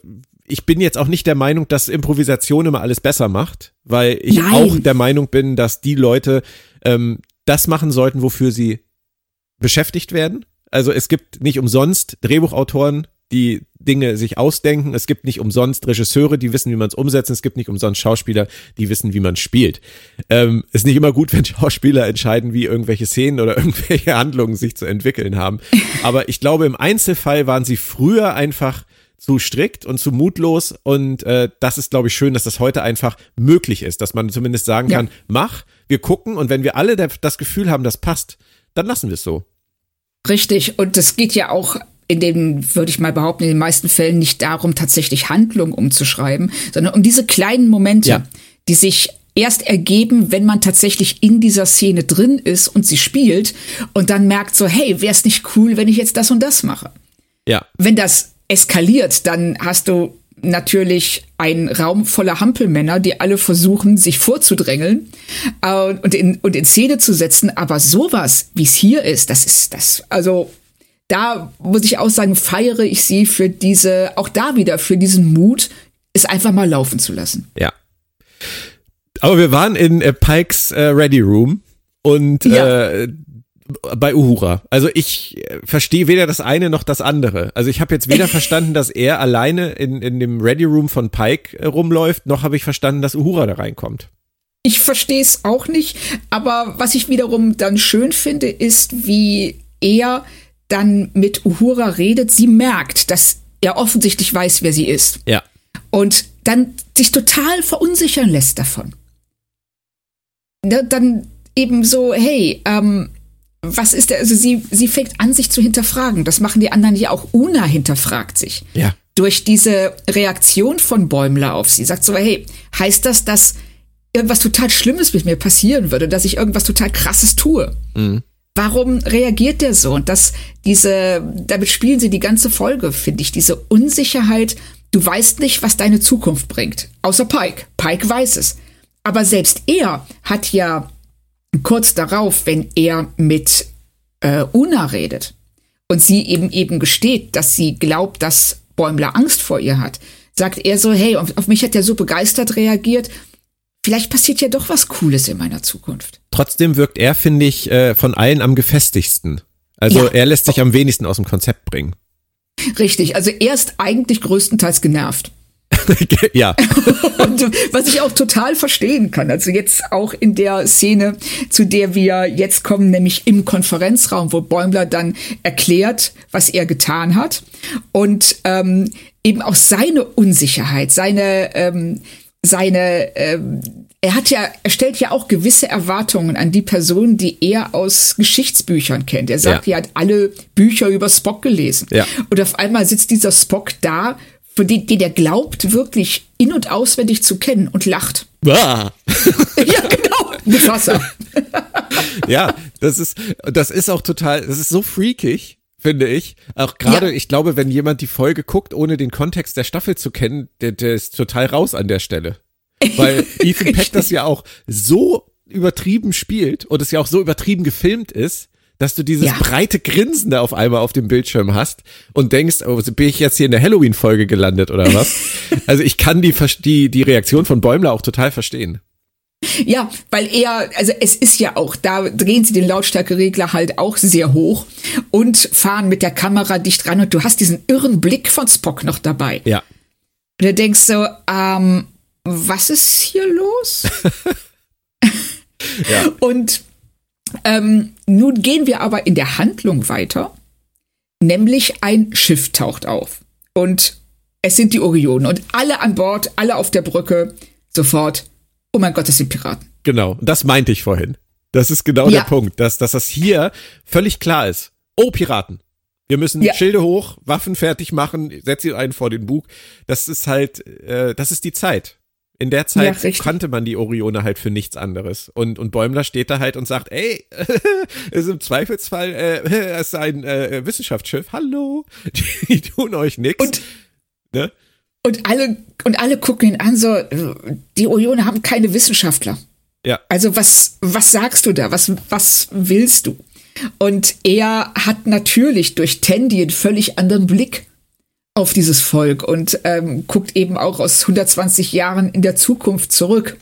ich bin jetzt auch nicht der Meinung, dass Improvisation immer alles besser macht, weil ich Nein. auch der Meinung bin, dass die Leute ähm, das machen sollten, wofür sie beschäftigt werden. Also es gibt nicht umsonst Drehbuchautoren, die Dinge sich ausdenken. Es gibt nicht umsonst Regisseure, die wissen, wie man es umsetzt. Es gibt nicht umsonst Schauspieler, die wissen, wie man spielt. Ähm, ist nicht immer gut, wenn Schauspieler entscheiden, wie irgendwelche Szenen oder irgendwelche Handlungen sich zu entwickeln haben. Aber ich glaube, im Einzelfall waren sie früher einfach zu strikt und zu mutlos. Und äh, das ist, glaube ich, schön, dass das heute einfach möglich ist, dass man zumindest sagen ja. kann, mach, wir gucken und wenn wir alle das Gefühl haben, das passt, dann lassen wir es so. Richtig. Und es geht ja auch in den, würde ich mal behaupten, in den meisten Fällen nicht darum, tatsächlich Handlung umzuschreiben, sondern um diese kleinen Momente, ja. die sich erst ergeben, wenn man tatsächlich in dieser Szene drin ist und sie spielt und dann merkt so, hey, wäre es nicht cool, wenn ich jetzt das und das mache? Ja. Wenn das eskaliert, dann hast du natürlich einen Raum voller Hampelmänner, die alle versuchen, sich vorzudrängeln äh, und, in, und in Szene zu setzen. Aber sowas, wie es hier ist, das ist das, also da muss ich auch sagen, feiere ich sie für diese, auch da wieder, für diesen Mut, es einfach mal laufen zu lassen. Ja. Aber wir waren in äh, Pikes äh, Ready Room und ja. äh, bei Uhura. Also ich äh, verstehe weder das eine noch das andere. Also ich habe jetzt weder verstanden, dass er alleine in, in dem Ready Room von Pike äh, rumläuft, noch habe ich verstanden, dass Uhura da reinkommt. Ich verstehe es auch nicht, aber was ich wiederum dann schön finde, ist, wie er dann mit Uhura redet. Sie merkt, dass er offensichtlich weiß, wer sie ist. Ja. Und dann sich total verunsichern lässt davon. Dann eben so, hey, ähm, was ist der, also sie, sie fängt an, sich zu hinterfragen. Das machen die anderen ja auch. Una hinterfragt sich. Ja. Durch diese Reaktion von Bäumler auf sie. Sagt so, hey, heißt das, dass irgendwas total Schlimmes mit mir passieren würde, dass ich irgendwas total Krasses tue? Mhm. Warum reagiert der so? Und das, diese, damit spielen sie die ganze Folge, finde ich. Diese Unsicherheit. Du weißt nicht, was deine Zukunft bringt. Außer Pike. Pike weiß es. Aber selbst er hat ja kurz darauf, wenn er mit äh, Una redet und sie eben eben gesteht, dass sie glaubt, dass Bäumler Angst vor ihr hat, sagt er so, hey, auf mich hat er so begeistert reagiert, vielleicht passiert ja doch was Cooles in meiner Zukunft. Trotzdem wirkt er, finde ich, äh, von allen am gefestigsten. Also ja. er lässt sich am wenigsten aus dem Konzept bringen. Richtig, also er ist eigentlich größtenteils genervt. ja. Und was ich auch total verstehen kann. Also jetzt auch in der Szene, zu der wir jetzt kommen, nämlich im Konferenzraum, wo Bäumler dann erklärt, was er getan hat. Und ähm, eben auch seine Unsicherheit, seine, ähm, seine, ähm, er hat ja, er stellt ja auch gewisse Erwartungen an die Person, die er aus Geschichtsbüchern kennt. Er sagt, ja. er hat alle Bücher über Spock gelesen. Ja. Und auf einmal sitzt dieser Spock da von denen, den er glaubt, wirklich in- und auswendig zu kennen und lacht. Ah. ja, genau. Mit Wasser. ja, das ist, das ist auch total, das ist so freakig, finde ich. Auch gerade, ja. ich glaube, wenn jemand die Folge guckt, ohne den Kontext der Staffel zu kennen, der, der ist total raus an der Stelle. Weil Ethan Peck das ja auch so übertrieben spielt und es ja auch so übertrieben gefilmt ist, dass du dieses ja. breite Grinsen da auf einmal auf dem Bildschirm hast und denkst, oh, bin ich jetzt hier in der Halloween-Folge gelandet oder was? also ich kann die, die, die Reaktion von Bäumler auch total verstehen. Ja, weil er, also es ist ja auch, da drehen sie den Lautstärkeregler halt auch sehr hoch und fahren mit der Kamera dicht ran und du hast diesen irren Blick von Spock noch dabei. Ja. Und du denkst so, ähm, was ist hier los? ja. Und ähm, nun gehen wir aber in der Handlung weiter, nämlich ein Schiff taucht auf und es sind die Orionen und alle an Bord, alle auf der Brücke, sofort, oh mein Gott, das sind Piraten. Genau, das meinte ich vorhin. Das ist genau ja. der Punkt, dass, dass das hier völlig klar ist. Oh, Piraten. Wir müssen ja. Schilde hoch, Waffen fertig machen, setz sie einen vor den Bug. Das ist halt, äh, das ist die Zeit. In der Zeit ja, kannte man die Orione halt für nichts anderes. Und, und Bäumler steht da halt und sagt, ey, ist im Zweifelsfall, äh, es ist ein äh, Wissenschaftsschiff, hallo, die tun euch nichts. Und, ne? und alle, und alle gucken ihn an, so, die Orione haben keine Wissenschaftler. Ja. Also was, was sagst du da? Was, was willst du? Und er hat natürlich durch Tandy einen völlig anderen Blick auf dieses Volk und ähm, guckt eben auch aus 120 Jahren in der Zukunft zurück.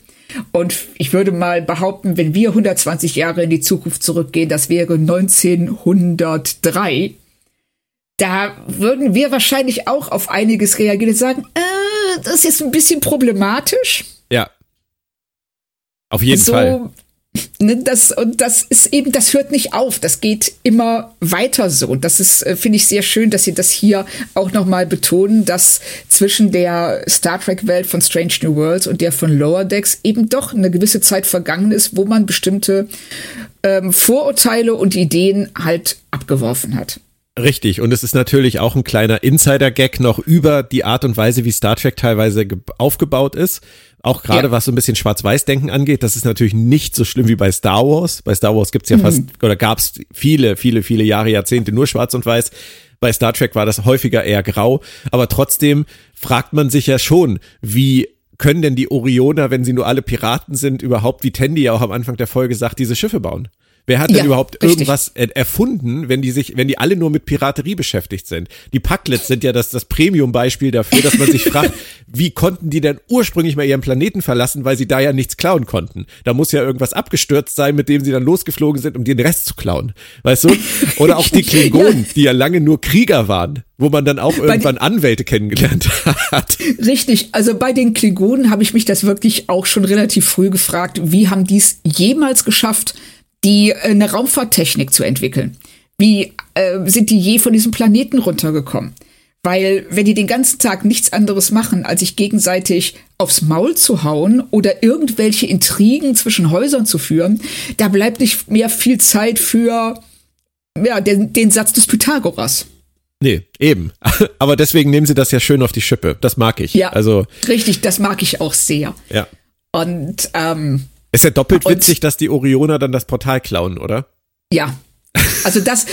Und ich würde mal behaupten, wenn wir 120 Jahre in die Zukunft zurückgehen, das wäre 1903, da würden wir wahrscheinlich auch auf einiges reagieren und sagen, äh, das ist jetzt ein bisschen problematisch. Ja. Auf jeden so, Fall. Ne, das, und das ist eben, das hört nicht auf. Das geht immer weiter so. Und das ist, äh, finde ich, sehr schön, dass Sie das hier auch nochmal betonen, dass zwischen der Star Trek-Welt von Strange New Worlds und der von Lower Decks eben doch eine gewisse Zeit vergangen ist, wo man bestimmte ähm, Vorurteile und Ideen halt abgeworfen hat. Richtig, und es ist natürlich auch ein kleiner Insider-Gag noch über die Art und Weise, wie Star Trek teilweise aufgebaut ist. Auch gerade ja. was so ein bisschen Schwarz-Weiß-Denken angeht, das ist natürlich nicht so schlimm wie bei Star Wars. Bei Star Wars gibt's ja mhm. fast, oder gab's viele, viele, viele Jahre, Jahrzehnte nur Schwarz und Weiß. Bei Star Trek war das häufiger eher grau. Aber trotzdem fragt man sich ja schon, wie können denn die Orioner, wenn sie nur alle Piraten sind, überhaupt, wie Tandy ja auch am Anfang der Folge sagt, diese Schiffe bauen? Wer hat denn überhaupt richtig. irgendwas erfunden, wenn die sich, wenn die alle nur mit Piraterie beschäftigt sind? Die Packlets sind ja das, das Premium-Beispiel dafür, dass man sich fragt, wie konnten die denn ursprünglich mal ihren Planeten verlassen, weil sie da ja nichts klauen konnten? Da muss ja irgendwas abgestürzt sein, mit dem sie dann losgeflogen sind, um den Rest zu klauen. Weißt du? Oder auch die Klingonen, ja. die ja lange nur Krieger waren wo man dann auch irgendwann Anwälte kennengelernt hat. Richtig, also bei den Klingonen habe ich mich das wirklich auch schon relativ früh gefragt, wie haben die es jemals geschafft, die äh, eine Raumfahrttechnik zu entwickeln. Wie äh, sind die je von diesem Planeten runtergekommen? Weil wenn die den ganzen Tag nichts anderes machen, als sich gegenseitig aufs Maul zu hauen oder irgendwelche Intrigen zwischen Häusern zu führen, da bleibt nicht mehr viel Zeit für ja, den, den Satz des Pythagoras. Nee, eben. Aber deswegen nehmen sie das ja schön auf die Schippe. Das mag ich. Ja, also richtig, das mag ich auch sehr. Ja. Und ähm, ist ja doppelt witzig, dass die Orioner dann das Portal klauen, oder? Ja. Also das,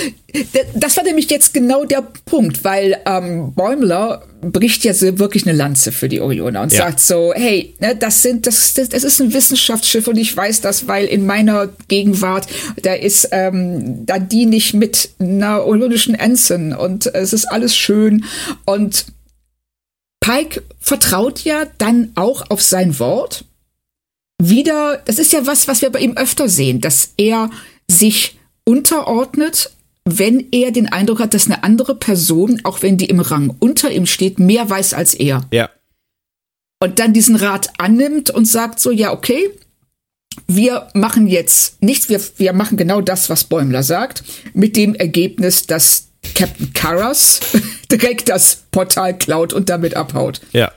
das war nämlich jetzt genau der Punkt, weil ähm, Bäumler bricht ja so wirklich eine Lanze für die Orioner und ja. sagt so, hey, ne, das sind, das, das, das ist ein Wissenschaftsschiff und ich weiß das, weil in meiner Gegenwart da ist, ähm, da diene ich mit einer orionischen Ensign und es ist alles schön und Pike vertraut ja dann auch auf sein Wort wieder, das ist ja was, was wir bei ihm öfter sehen, dass er sich unterordnet, wenn er den Eindruck hat, dass eine andere Person, auch wenn die im Rang unter ihm steht, mehr weiß als er. Ja. Und dann diesen Rat annimmt und sagt so, ja, okay, wir machen jetzt nichts, wir, wir machen genau das, was Bäumler sagt, mit dem Ergebnis, dass Captain Karras direkt das Portal klaut und damit abhaut. Ja.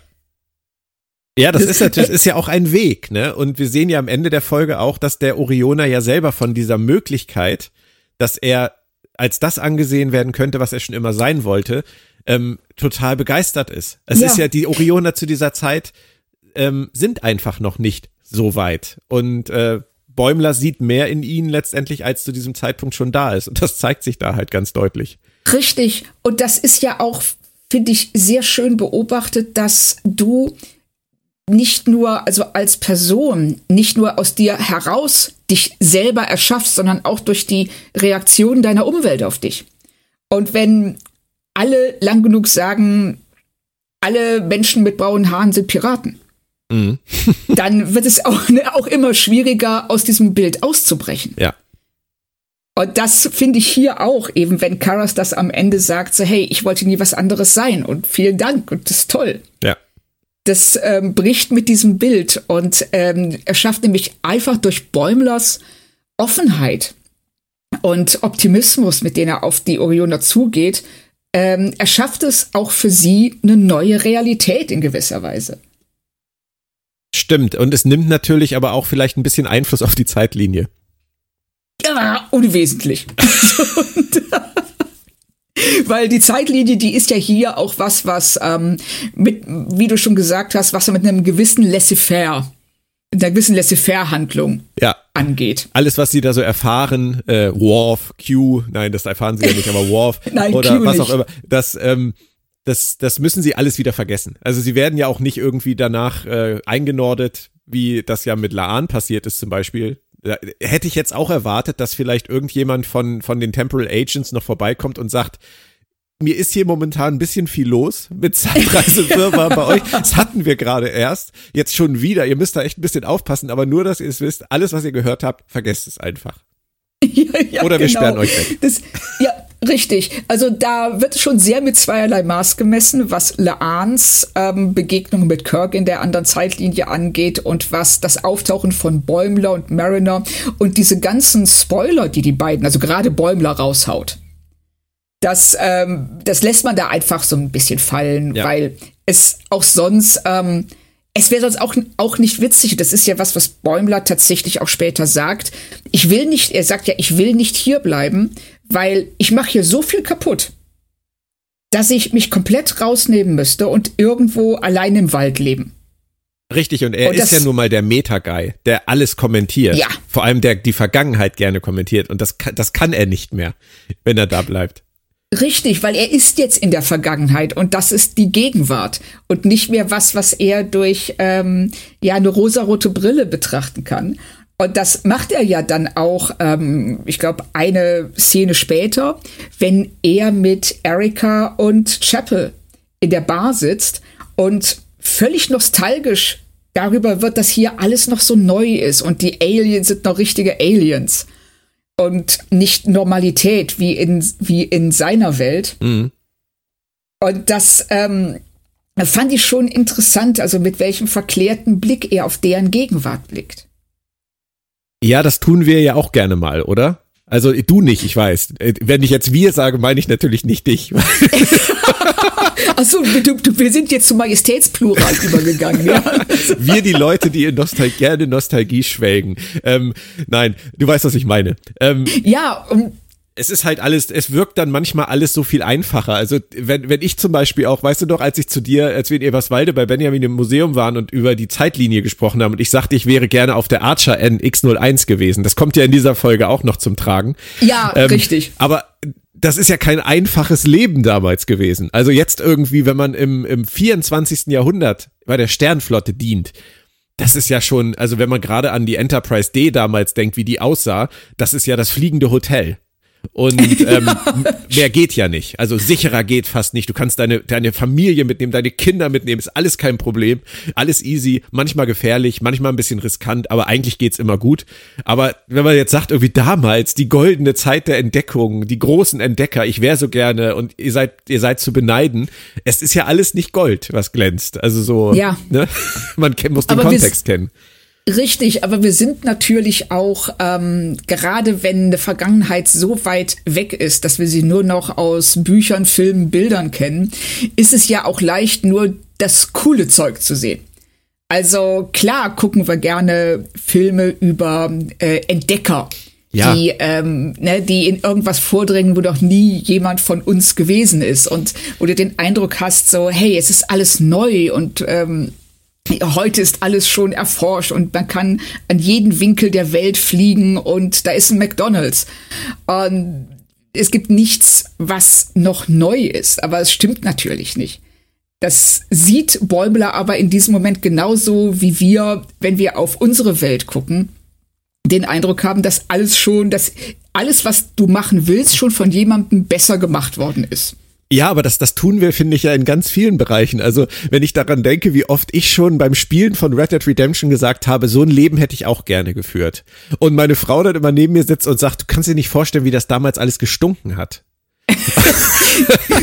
Ja, das ist natürlich, ist ja auch ein Weg, ne? Und wir sehen ja am Ende der Folge auch, dass der Orioner ja selber von dieser Möglichkeit, dass er als das angesehen werden könnte, was er schon immer sein wollte, ähm, total begeistert ist. Es ja. ist ja, die Orioner zu dieser Zeit ähm, sind einfach noch nicht so weit. Und äh, Bäumler sieht mehr in ihnen letztendlich, als zu diesem Zeitpunkt schon da ist. Und das zeigt sich da halt ganz deutlich. Richtig. Und das ist ja auch, finde ich, sehr schön beobachtet, dass du nicht nur, also als Person, nicht nur aus dir heraus dich selber erschaffst, sondern auch durch die Reaktion deiner Umwelt auf dich. Und wenn alle lang genug sagen, alle Menschen mit braunen Haaren sind Piraten, mhm. dann wird es auch, ne, auch immer schwieriger, aus diesem Bild auszubrechen. Ja. Und das finde ich hier auch, eben wenn Karas das am Ende sagt, so, hey, ich wollte nie was anderes sein und vielen Dank und das ist toll. Ja das ähm, bricht mit diesem Bild und ähm, er schafft nämlich einfach durch Bäumlers Offenheit und Optimismus, mit dem er auf die Orioner zugeht, ähm, er schafft es auch für sie eine neue Realität in gewisser Weise. Stimmt, und es nimmt natürlich aber auch vielleicht ein bisschen Einfluss auf die Zeitlinie. Ja, unwesentlich. Weil die Zeitlinie, die ist ja hier auch was, was ähm, mit, wie du schon gesagt hast, was mit einem gewissen Laissez-faire, einer gewissen Laissez-faire-Handlung Ja. angeht. Alles, was sie da so erfahren, äh, Worf, Q, nein, das erfahren sie ja nicht, aber Worf Nein, oder Q was nicht. auch immer, das, ähm, das, das müssen sie alles wieder vergessen. Also sie werden ja auch nicht irgendwie danach äh, eingenordet, wie das ja mit Laan passiert ist zum Beispiel. Hätte ich jetzt auch erwartet, dass vielleicht irgendjemand von, von den Temporal Agents noch vorbeikommt und sagt, mir ist hier momentan ein bisschen viel los mit Zeitreisefirma bei euch. Das hatten wir gerade erst. Jetzt schon wieder. Ihr müsst da echt ein bisschen aufpassen, aber nur, dass ihr es wisst, alles, was ihr gehört habt, vergesst es einfach. ja, ja, Oder wir genau. sperren euch weg. Das, ja, richtig. Also da wird schon sehr mit zweierlei Maß gemessen, was Laans ähm, Begegnung mit Kirk in der anderen Zeitlinie angeht und was das Auftauchen von Bäumler und Mariner und diese ganzen Spoiler, die die beiden, also gerade Bäumler raushaut. Das, ähm, das lässt man da einfach so ein bisschen fallen, Ja. weil es auch sonst, ähm, es wäre sonst auch, auch nicht witzig. Das ist ja was, was Bäumler tatsächlich auch später sagt. Ich will nicht, er sagt ja, ich will nicht hier bleiben, weil ich mache hier so viel kaputt, dass ich mich komplett rausnehmen müsste und irgendwo allein im Wald leben. Richtig, und er Und ist ja nun mal der Meta-Guy, der alles kommentiert. Ja. Vor allem der die Vergangenheit gerne kommentiert. Und das kann, das kann er nicht mehr, wenn er da bleibt. Richtig, weil er ist jetzt in der Vergangenheit und das ist die Gegenwart und nicht mehr was, was er durch ähm, ja eine rosarote Brille betrachten kann. Und das macht er ja dann auch, ähm, ich glaube, eine Szene später, wenn er mit Erika und Chapel in der Bar sitzt und völlig nostalgisch darüber wird, dass hier alles noch so neu ist und die Aliens sind noch richtige Aliens und nicht Normalität wie in, wie in seiner Welt. Mhm. Und das ähm, fand ich schon interessant, also mit welchem verklärten Blick er auf deren Gegenwart blickt. Ja, das tun wir ja auch gerne mal, oder? Also du nicht, ich weiß. Äh, Wenn ich jetzt wir sage, meine ich natürlich nicht dich. Achso, du, du, wir sind jetzt zum Majestätsplural übergegangen, ja. Wir die Leute, die in Nostal gerne Nostalgie schwelgen. Ähm, nein, du weißt, was ich meine. Ähm, Ja, und es ist halt alles, es wirkt dann manchmal alles so viel einfacher. Also wenn, wenn ich zum Beispiel auch, weißt du doch, als ich zu dir, als wir in Eberswalde bei Benjamin im Museum waren und über die Zeitlinie gesprochen haben und ich sagte, ich wäre gerne auf der Archer NX01 gewesen. Das kommt ja in dieser Folge auch noch zum Tragen. ja, Ähm, richtig. Aber das ist ja kein einfaches Leben damals gewesen. Also jetzt irgendwie, wenn man im, im 24. Jahrhundert bei der Sternflotte dient, das ist ja schon, also wenn man gerade an die Enterprise D damals denkt, wie die aussah, das ist ja das fliegende Hotel. Und ähm, mehr geht ja nicht. Also sicherer geht fast nicht. Du kannst deine, deine Familie mitnehmen, deine Kinder mitnehmen, ist alles kein Problem. Alles easy, manchmal gefährlich, manchmal ein bisschen riskant, aber eigentlich geht's immer gut. Aber wenn man jetzt sagt, irgendwie damals, die goldene Zeit der Entdeckung, die großen Entdecker, ich wäre so gerne und ihr seid, ihr seid zu beneiden, es ist ja alles nicht Gold, was glänzt. Also so, Ja. ne? man muss den Aber Kontext kennen. Richtig, aber wir sind natürlich auch, ähm, gerade wenn eine Vergangenheit so weit weg ist, dass wir sie nur noch aus Büchern, Filmen, Bildern kennen, ist es ja auch leicht, nur das coole Zeug zu sehen. Also klar gucken wir gerne Filme über äh, Entdecker, Ja. die, ähm, ne, die in irgendwas vordringen, wo doch nie jemand von uns gewesen ist und wo du den Eindruck hast, so hey, es ist alles neu und ähm, heute ist alles schon erforscht und man kann an jeden Winkel der Welt fliegen und da ist ein McDonald's. Und es gibt nichts, was noch neu ist, aber es stimmt natürlich nicht. Das sieht Bäumler aber in diesem Moment genauso wie wir, wenn wir auf unsere Welt gucken, den Eindruck haben, dass alles schon, dass alles, was du machen willst, schon von jemandem besser gemacht worden ist. Ja, aber das, das tun wir, finde ich, ja in ganz vielen Bereichen. Also, wenn ich daran denke, wie oft ich schon beim Spielen von Red Dead Redemption gesagt habe, so ein Leben hätte ich auch gerne geführt. Und meine Frau dann immer neben mir sitzt und sagt, du kannst dir nicht vorstellen, wie das damals alles gestunken hat.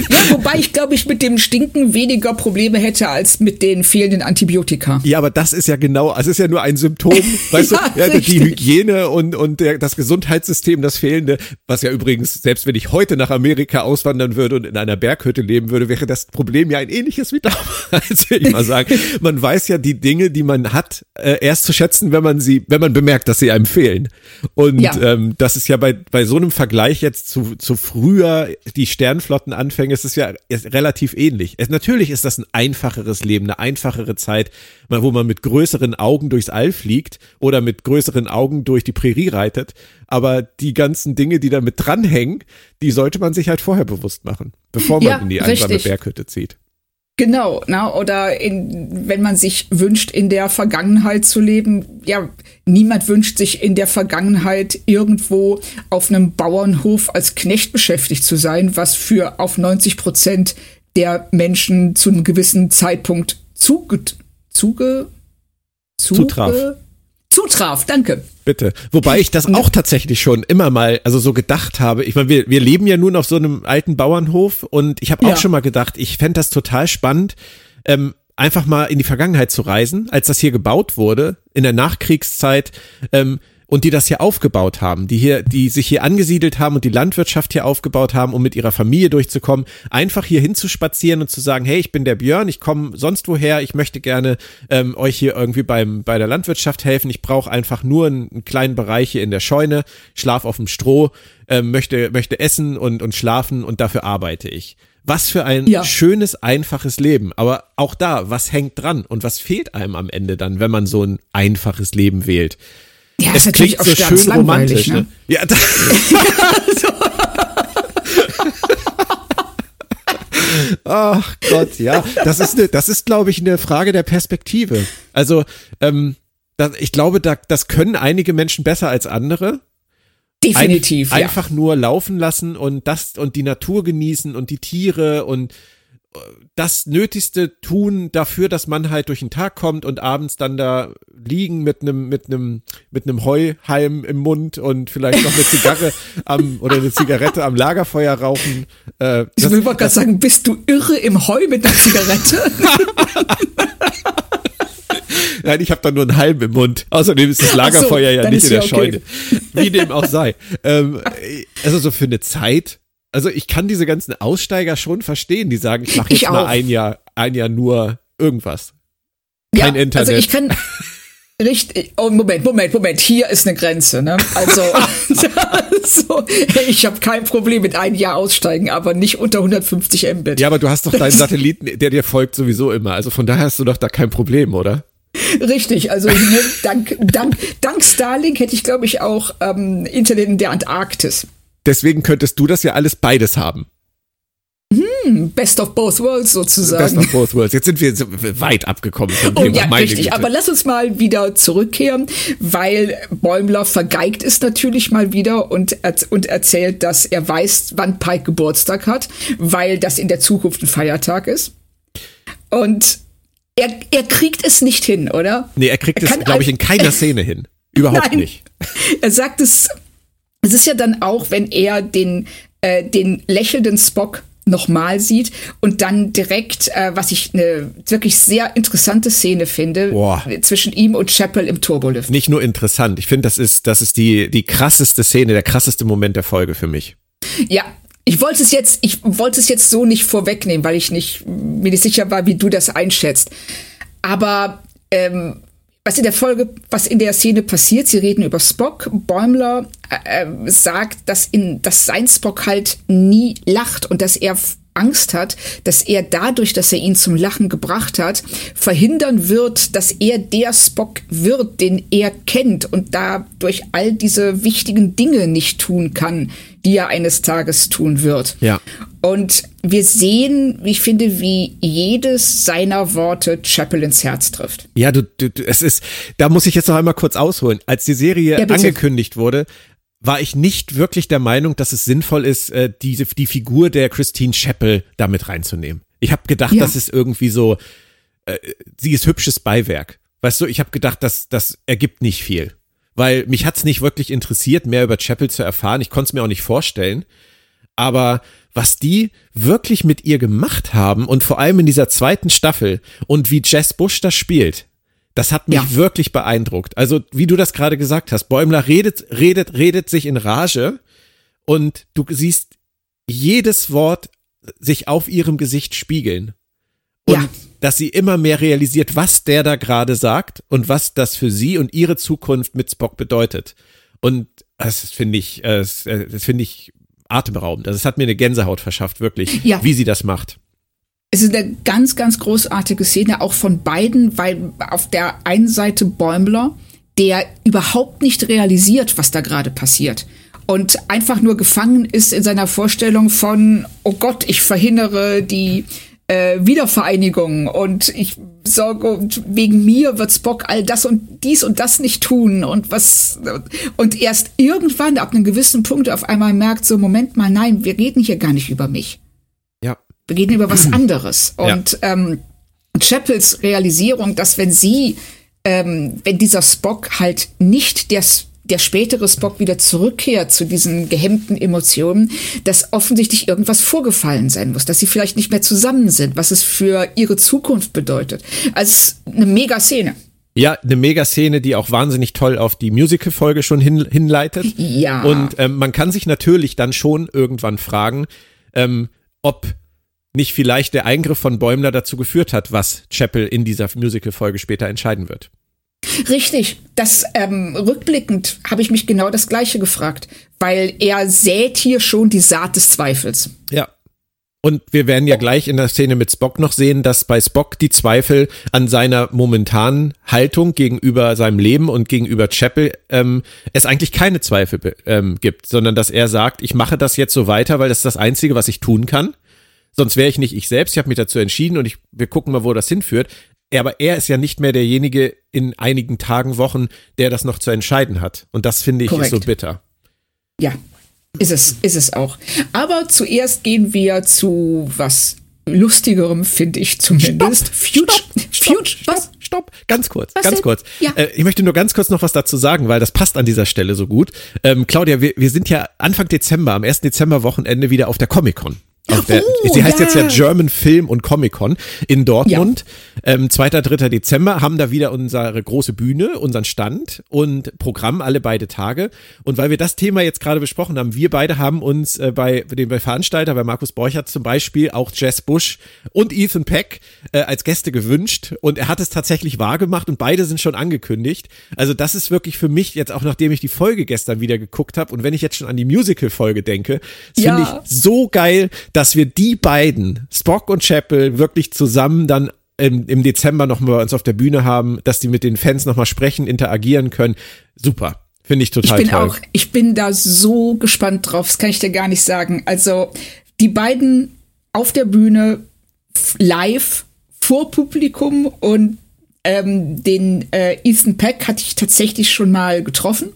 Ja, wobei ich glaube, ich mit dem Stinken weniger Probleme hätte als mit den fehlenden Antibiotika. Ja, aber das ist ja genau, es ist ja nur ein Symptom, weißt Ja, du, ja, die. Hygiene und, und der, das Gesundheitssystem, das fehlende, was ja übrigens, selbst wenn ich heute nach Amerika auswandern würde und in einer Berghütte leben würde, wäre das Problem ja ein ähnliches wie damals, will ich mal sagen. Man weiß ja die Dinge, die man hat, äh, erst zu schätzen, wenn man sie, wenn man bemerkt, dass sie einem fehlen. Und Ja. ähm, das ist ja bei, bei so einem Vergleich jetzt zu, zu früher die Sternflottenanfänge, es ist ja ist relativ ähnlich. Es, natürlich ist das ein einfacheres Leben, eine einfachere Zeit, wo man mit größeren Augen durchs All fliegt oder mit größeren Augen durch die Prärie reitet. Aber die ganzen Dinge, die damit dranhängen, die sollte man sich halt vorher bewusst machen, bevor man Ja, in die einsame richtig. Berghütte zieht. Genau, na, oder in, wenn man sich wünscht, in der Vergangenheit zu leben, ja, niemand wünscht sich in der Vergangenheit irgendwo auf einem Bauernhof als Knecht beschäftigt zu sein, was für auf 90 Prozent der Menschen zu einem gewissen Zeitpunkt zuge, zuge, zuge Zutraf. Zutraf, danke. Bitte. Wobei ich das auch tatsächlich schon immer mal, also so gedacht habe. Ich meine, wir, wir leben ja nun auf so einem alten Bauernhof und ich habe auch Ja. schon mal gedacht, ich fänd das total spannend, ähm, einfach mal in die Vergangenheit zu reisen, als das hier gebaut wurde, in der Nachkriegszeit, ähm, und die das hier aufgebaut haben, die hier, die sich hier angesiedelt haben und die Landwirtschaft hier aufgebaut haben, um mit ihrer Familie durchzukommen, einfach hier hinzuspazieren und zu sagen, hey, ich bin der Björn, ich komme sonst woher, ich möchte gerne ähm, euch hier irgendwie beim bei der Landwirtschaft helfen. Ich brauche einfach nur einen, einen kleinen Bereich hier in der Scheune, schlaf auf dem Stroh, ähm, möchte möchte essen und und schlafen und dafür arbeite ich. Was für ein Ja. schönes, einfaches Leben. Aber auch da, was hängt dran und was fehlt einem am Ende dann, wenn man so ein einfaches Leben wählt? Ja, Es klingt so schön romantisch, ne? Ja, da, Ach Gott, ja. Das ist, ne, das ist, glaube ich, eine Frage der Perspektive. Also, ähm, das, ich glaube, da, das können einige Menschen besser als andere. Definitiv, Ein, ja. Einfach nur laufen lassen und das und die Natur genießen und die Tiere und das Nötigste tun dafür, dass man halt durch den Tag kommt und abends dann da liegen mit einem mit einem mit einem Heuhalm im Mund und vielleicht noch eine Zigarre am oder eine Zigarette am Lagerfeuer rauchen. Äh, Ich das- will mal gerade sagen, bist du irre im Heu mit einer Zigarette? Nein, ich habe da nur einen Halm im Mund. Außerdem ist das Lagerfeuer ja dann nicht in der ja okay. Scheune. Wie dem auch sei. Ähm, also so für eine Zeit. Also ich kann diese ganzen Aussteiger schon verstehen, die sagen, ich mache jetzt Ich mal ein Jahr, ein Jahr nur irgendwas. Kein ja, Internet. Also ich kann richtig. Oh Moment, Moment, Moment. Hier ist eine Grenze. Ne? Also, also ich habe kein Problem mit einem Jahr aussteigen, aber nicht unter 150 Mbit. Ja, aber du hast doch deinen Satelliten, der dir folgt sowieso immer. Also von daher hast du doch da kein Problem, oder? Richtig. Also ne, dank, dank, dank Starlink hätte ich, glaube ich, auch ähm, Internet in der Antarktis. Deswegen könntest du das ja alles beides haben. Best of both worlds Best sozusagen. of both worlds. Jetzt sind wir weit abgekommen vom Oh Thema. ja, meine richtig. Güte. Aber lass uns mal wieder zurückkehren, weil Bäumler vergeigt es natürlich mal wieder und, und erzählt, dass er weiß, wann Pike Geburtstag hat, weil das in der Zukunft ein Feiertag ist. Und er, er kriegt es nicht hin, oder? nee, er kriegt Er es, glaube ich, in ein- keiner Szene hin. Überhaupt Nein. nicht. Er sagt es, es ist ja dann auch, wenn er den, äh, den lächelnden Spock nochmal sieht und dann direkt, äh, was ich eine wirklich sehr interessante Szene finde, Boah. zwischen ihm und Chapel im Turbolift. nicht nur interessant. Ich finde, das ist, das ist die, die krasseste Szene, der krasseste Moment der Folge für mich. Ja, ich wollte es jetzt, ich wollte es jetzt so nicht vorwegnehmen, weil ich nicht, mir nicht sicher war, wie du das einschätzt. Aber ähm, was in der Folge, was in der Szene passiert, sie reden über Spock. Bäumler äh, äh, sagt, dass, in, dass sein Spock halt nie lacht und dass er Angst hat, dass er dadurch, dass er ihn zum Lachen gebracht hat, verhindern wird, dass er der Spock wird, den er kennt und dadurch all diese wichtigen Dinge nicht tun kann, die er eines Tages tun wird. Ja. Und wir sehen, wie ich finde, wie jedes seiner Worte Chapel ins Herz trifft. Ja, du, du, du, es ist, da muss ich jetzt noch einmal kurz ausholen. Als die Serie Ja, angekündigt wurde, war ich nicht wirklich der Meinung, dass es sinnvoll ist, äh, diese, die Figur der Christine Chappell damit reinzunehmen. Ich habe gedacht, Ja. das ist irgendwie so, äh, sie ist hübsches Beiwerk. Weißt du, ich habe gedacht, das, das ergibt nicht viel. Weil mich hat's nicht wirklich interessiert, mehr über Chapel zu erfahren. Ich konnte es mir auch nicht vorstellen. Aber was die wirklich mit ihr gemacht haben und vor allem in dieser zweiten Staffel und wie Jess Bush das spielt, das hat mich Ja. wirklich beeindruckt. Also, wie du das gerade gesagt hast, Bäumler redet, redet, redet sich in Rage und du siehst jedes Wort sich auf ihrem Gesicht spiegeln. Und Ja. dass sie immer mehr realisiert, was der da gerade sagt und was das für sie und ihre Zukunft mit Spock bedeutet. Und das finde ich, äh, das das finde ich atemberaubend. Also es hat mir eine Gänsehaut verschafft, wirklich, ja. wie sie das macht. Es ist eine ganz, ganz großartige Szene, auch von beiden, weil auf der einen Seite Bäumler, der überhaupt nicht realisiert, was da gerade passiert. Und einfach nur gefangen ist in seiner Vorstellung von, oh Gott, ich verhindere die äh, Wiedervereinigung und ich sorge und wegen mir wird Spock all das und dies und das nicht tun und was und erst irgendwann ab einem gewissen Punkt auf einmal merkt so Moment mal nein wir reden hier gar nicht über mich wir reden über was anderes und ja. ähm, Chapels Realisierung dass wenn sie ähm, wenn dieser Spock halt nicht der der spätere Spock wieder zurückkehrt zu diesen gehemmten Emotionen, dass offensichtlich irgendwas vorgefallen sein muss, dass sie vielleicht nicht mehr zusammen sind, was es für ihre Zukunft bedeutet. Als eine Mega-Szene. Ja, eine Mega-Szene, die auch wahnsinnig toll auf die Musical-Folge schon hin, hinleitet. Ja. Und ähm, man kann sich natürlich dann schon irgendwann fragen, ähm, ob nicht vielleicht der Eingriff von Bäumler dazu geführt hat, was Chappell in dieser Musical-Folge später entscheiden wird. Richtig. Das ähm, rückblickend habe ich mich genau das Gleiche gefragt, weil er sät hier schon die Saat des Zweifels. Ja. Und wir werden ja gleich in der Szene mit Spock noch sehen, dass bei Spock die Zweifel an seiner momentanen Haltung gegenüber seinem Leben und gegenüber Chapel ähm, es eigentlich keine Zweifel ähm, gibt, sondern dass er sagt, ich mache das jetzt so weiter, weil das ist das Einzige, was ich tun kann. Sonst wäre ich nicht ich selbst. Ich habe mich dazu entschieden und ich, wir gucken mal, wo das hinführt aber er ist ja nicht mehr derjenige in einigen Tagen, Wochen, der das noch zu entscheiden hat. Und das finde ich Korrekt. ist so bitter. Ja, ist es, ist es auch. Aber zuerst gehen wir zu was lustigerem, finde ich zumindest. Stopp, Future, stopp, Future, stopp, was? Stopp, ganz kurz, was ganz denn? kurz. Ja. Äh, ich möchte nur ganz kurz noch was dazu sagen, weil das passt an dieser Stelle so gut. Ähm, Claudia, wir, wir sind ja Anfang Dezember, am 1. Dezember Wochenende wieder auf der Comic-Con. Der, oh, sie heißt ja. jetzt ja German Film und Comic Con in Dortmund. Ja. Ähm, 2. 3. Dezember haben da wieder unsere große Bühne, unseren Stand und Programm alle beide Tage. Und weil wir das Thema jetzt gerade besprochen haben, wir beide haben uns äh, bei dem bei Veranstalter, bei Markus Borchert zum Beispiel, auch Jess Bush und Ethan Peck äh, als Gäste gewünscht. Und er hat es tatsächlich wahrgemacht und beide sind schon angekündigt. Also das ist wirklich für mich jetzt auch, nachdem ich die Folge gestern wieder geguckt habe und wenn ich jetzt schon an die Musical-Folge denke, ja. finde ich so geil, dass wir die beiden, Spock und Chapel, wirklich zusammen dann im, im Dezember nochmal uns auf der Bühne haben, dass die mit den Fans nochmal sprechen, interagieren können. Super. Finde ich total ich bin toll. Auch, ich bin da so gespannt drauf, das kann ich dir gar nicht sagen. Also die beiden auf der Bühne live vor Publikum und ähm, den äh, Ethan Peck hatte ich tatsächlich schon mal getroffen.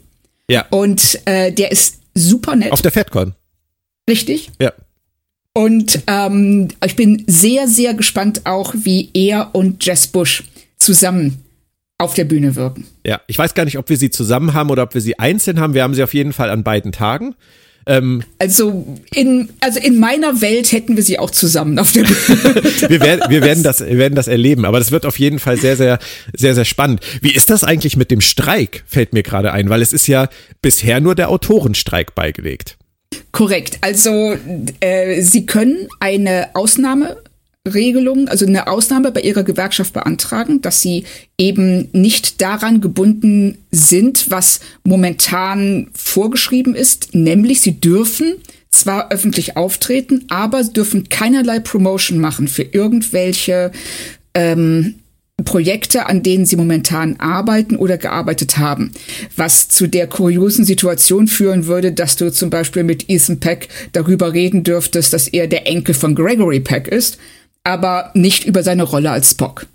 Ja. Und äh, der ist super nett. Auf der FedCon. Richtig. Ja. Und ähm, ich bin sehr, sehr gespannt auch, wie er und Jess Bush zusammen auf der Bühne wirken. Ja, ich weiß gar nicht, ob wir sie zusammen haben oder ob wir sie einzeln haben. Wir haben sie auf jeden Fall an beiden Tagen. Ähm, also in also in meiner Welt hätten wir sie auch zusammen auf der Bühne. wir, werden, wir werden das wir werden das erleben, aber das wird auf jeden Fall sehr sehr sehr sehr spannend. Wie ist das eigentlich mit dem Streik? Fällt mir gerade ein, weil es ist ja bisher nur der Autorenstreik beigelegt. Korrekt. Also äh, Sie können eine Ausnahmeregelung, also eine Ausnahme bei Ihrer Gewerkschaft beantragen, dass Sie eben nicht daran gebunden sind, was momentan vorgeschrieben ist, nämlich Sie dürfen zwar öffentlich auftreten, aber dürfen keinerlei Promotion machen für irgendwelche ähm, Projekte, an denen sie momentan arbeiten oder gearbeitet haben. Was zu der kuriosen Situation führen würde, dass du zum Beispiel mit Ethan Peck darüber reden dürftest, dass er der Enkel von Gregory Peck ist, aber nicht über seine Rolle als Spock.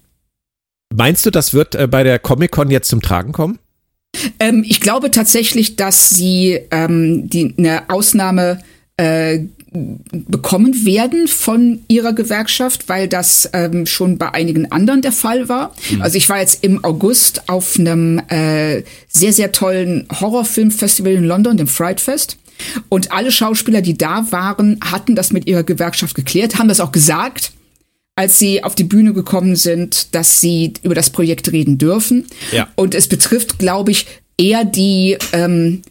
Meinst du, das wird äh, bei der Comic-Con jetzt zum Tragen kommen? Ähm, ich glaube tatsächlich, dass sie ähm, die, eine Ausnahme äh, bekommen werden von ihrer Gewerkschaft, weil das ähm, schon bei einigen anderen der Fall war. Mhm. Also ich war jetzt im August auf einem äh, sehr, sehr tollen Horrorfilmfestival in London, dem Fright Fest. Und alle Schauspieler, die da waren, hatten das mit ihrer Gewerkschaft geklärt, haben das auch gesagt, als sie auf die Bühne gekommen sind, dass sie über das Projekt reden dürfen. Ja. Und es betrifft, glaube ich, eher die, ähm,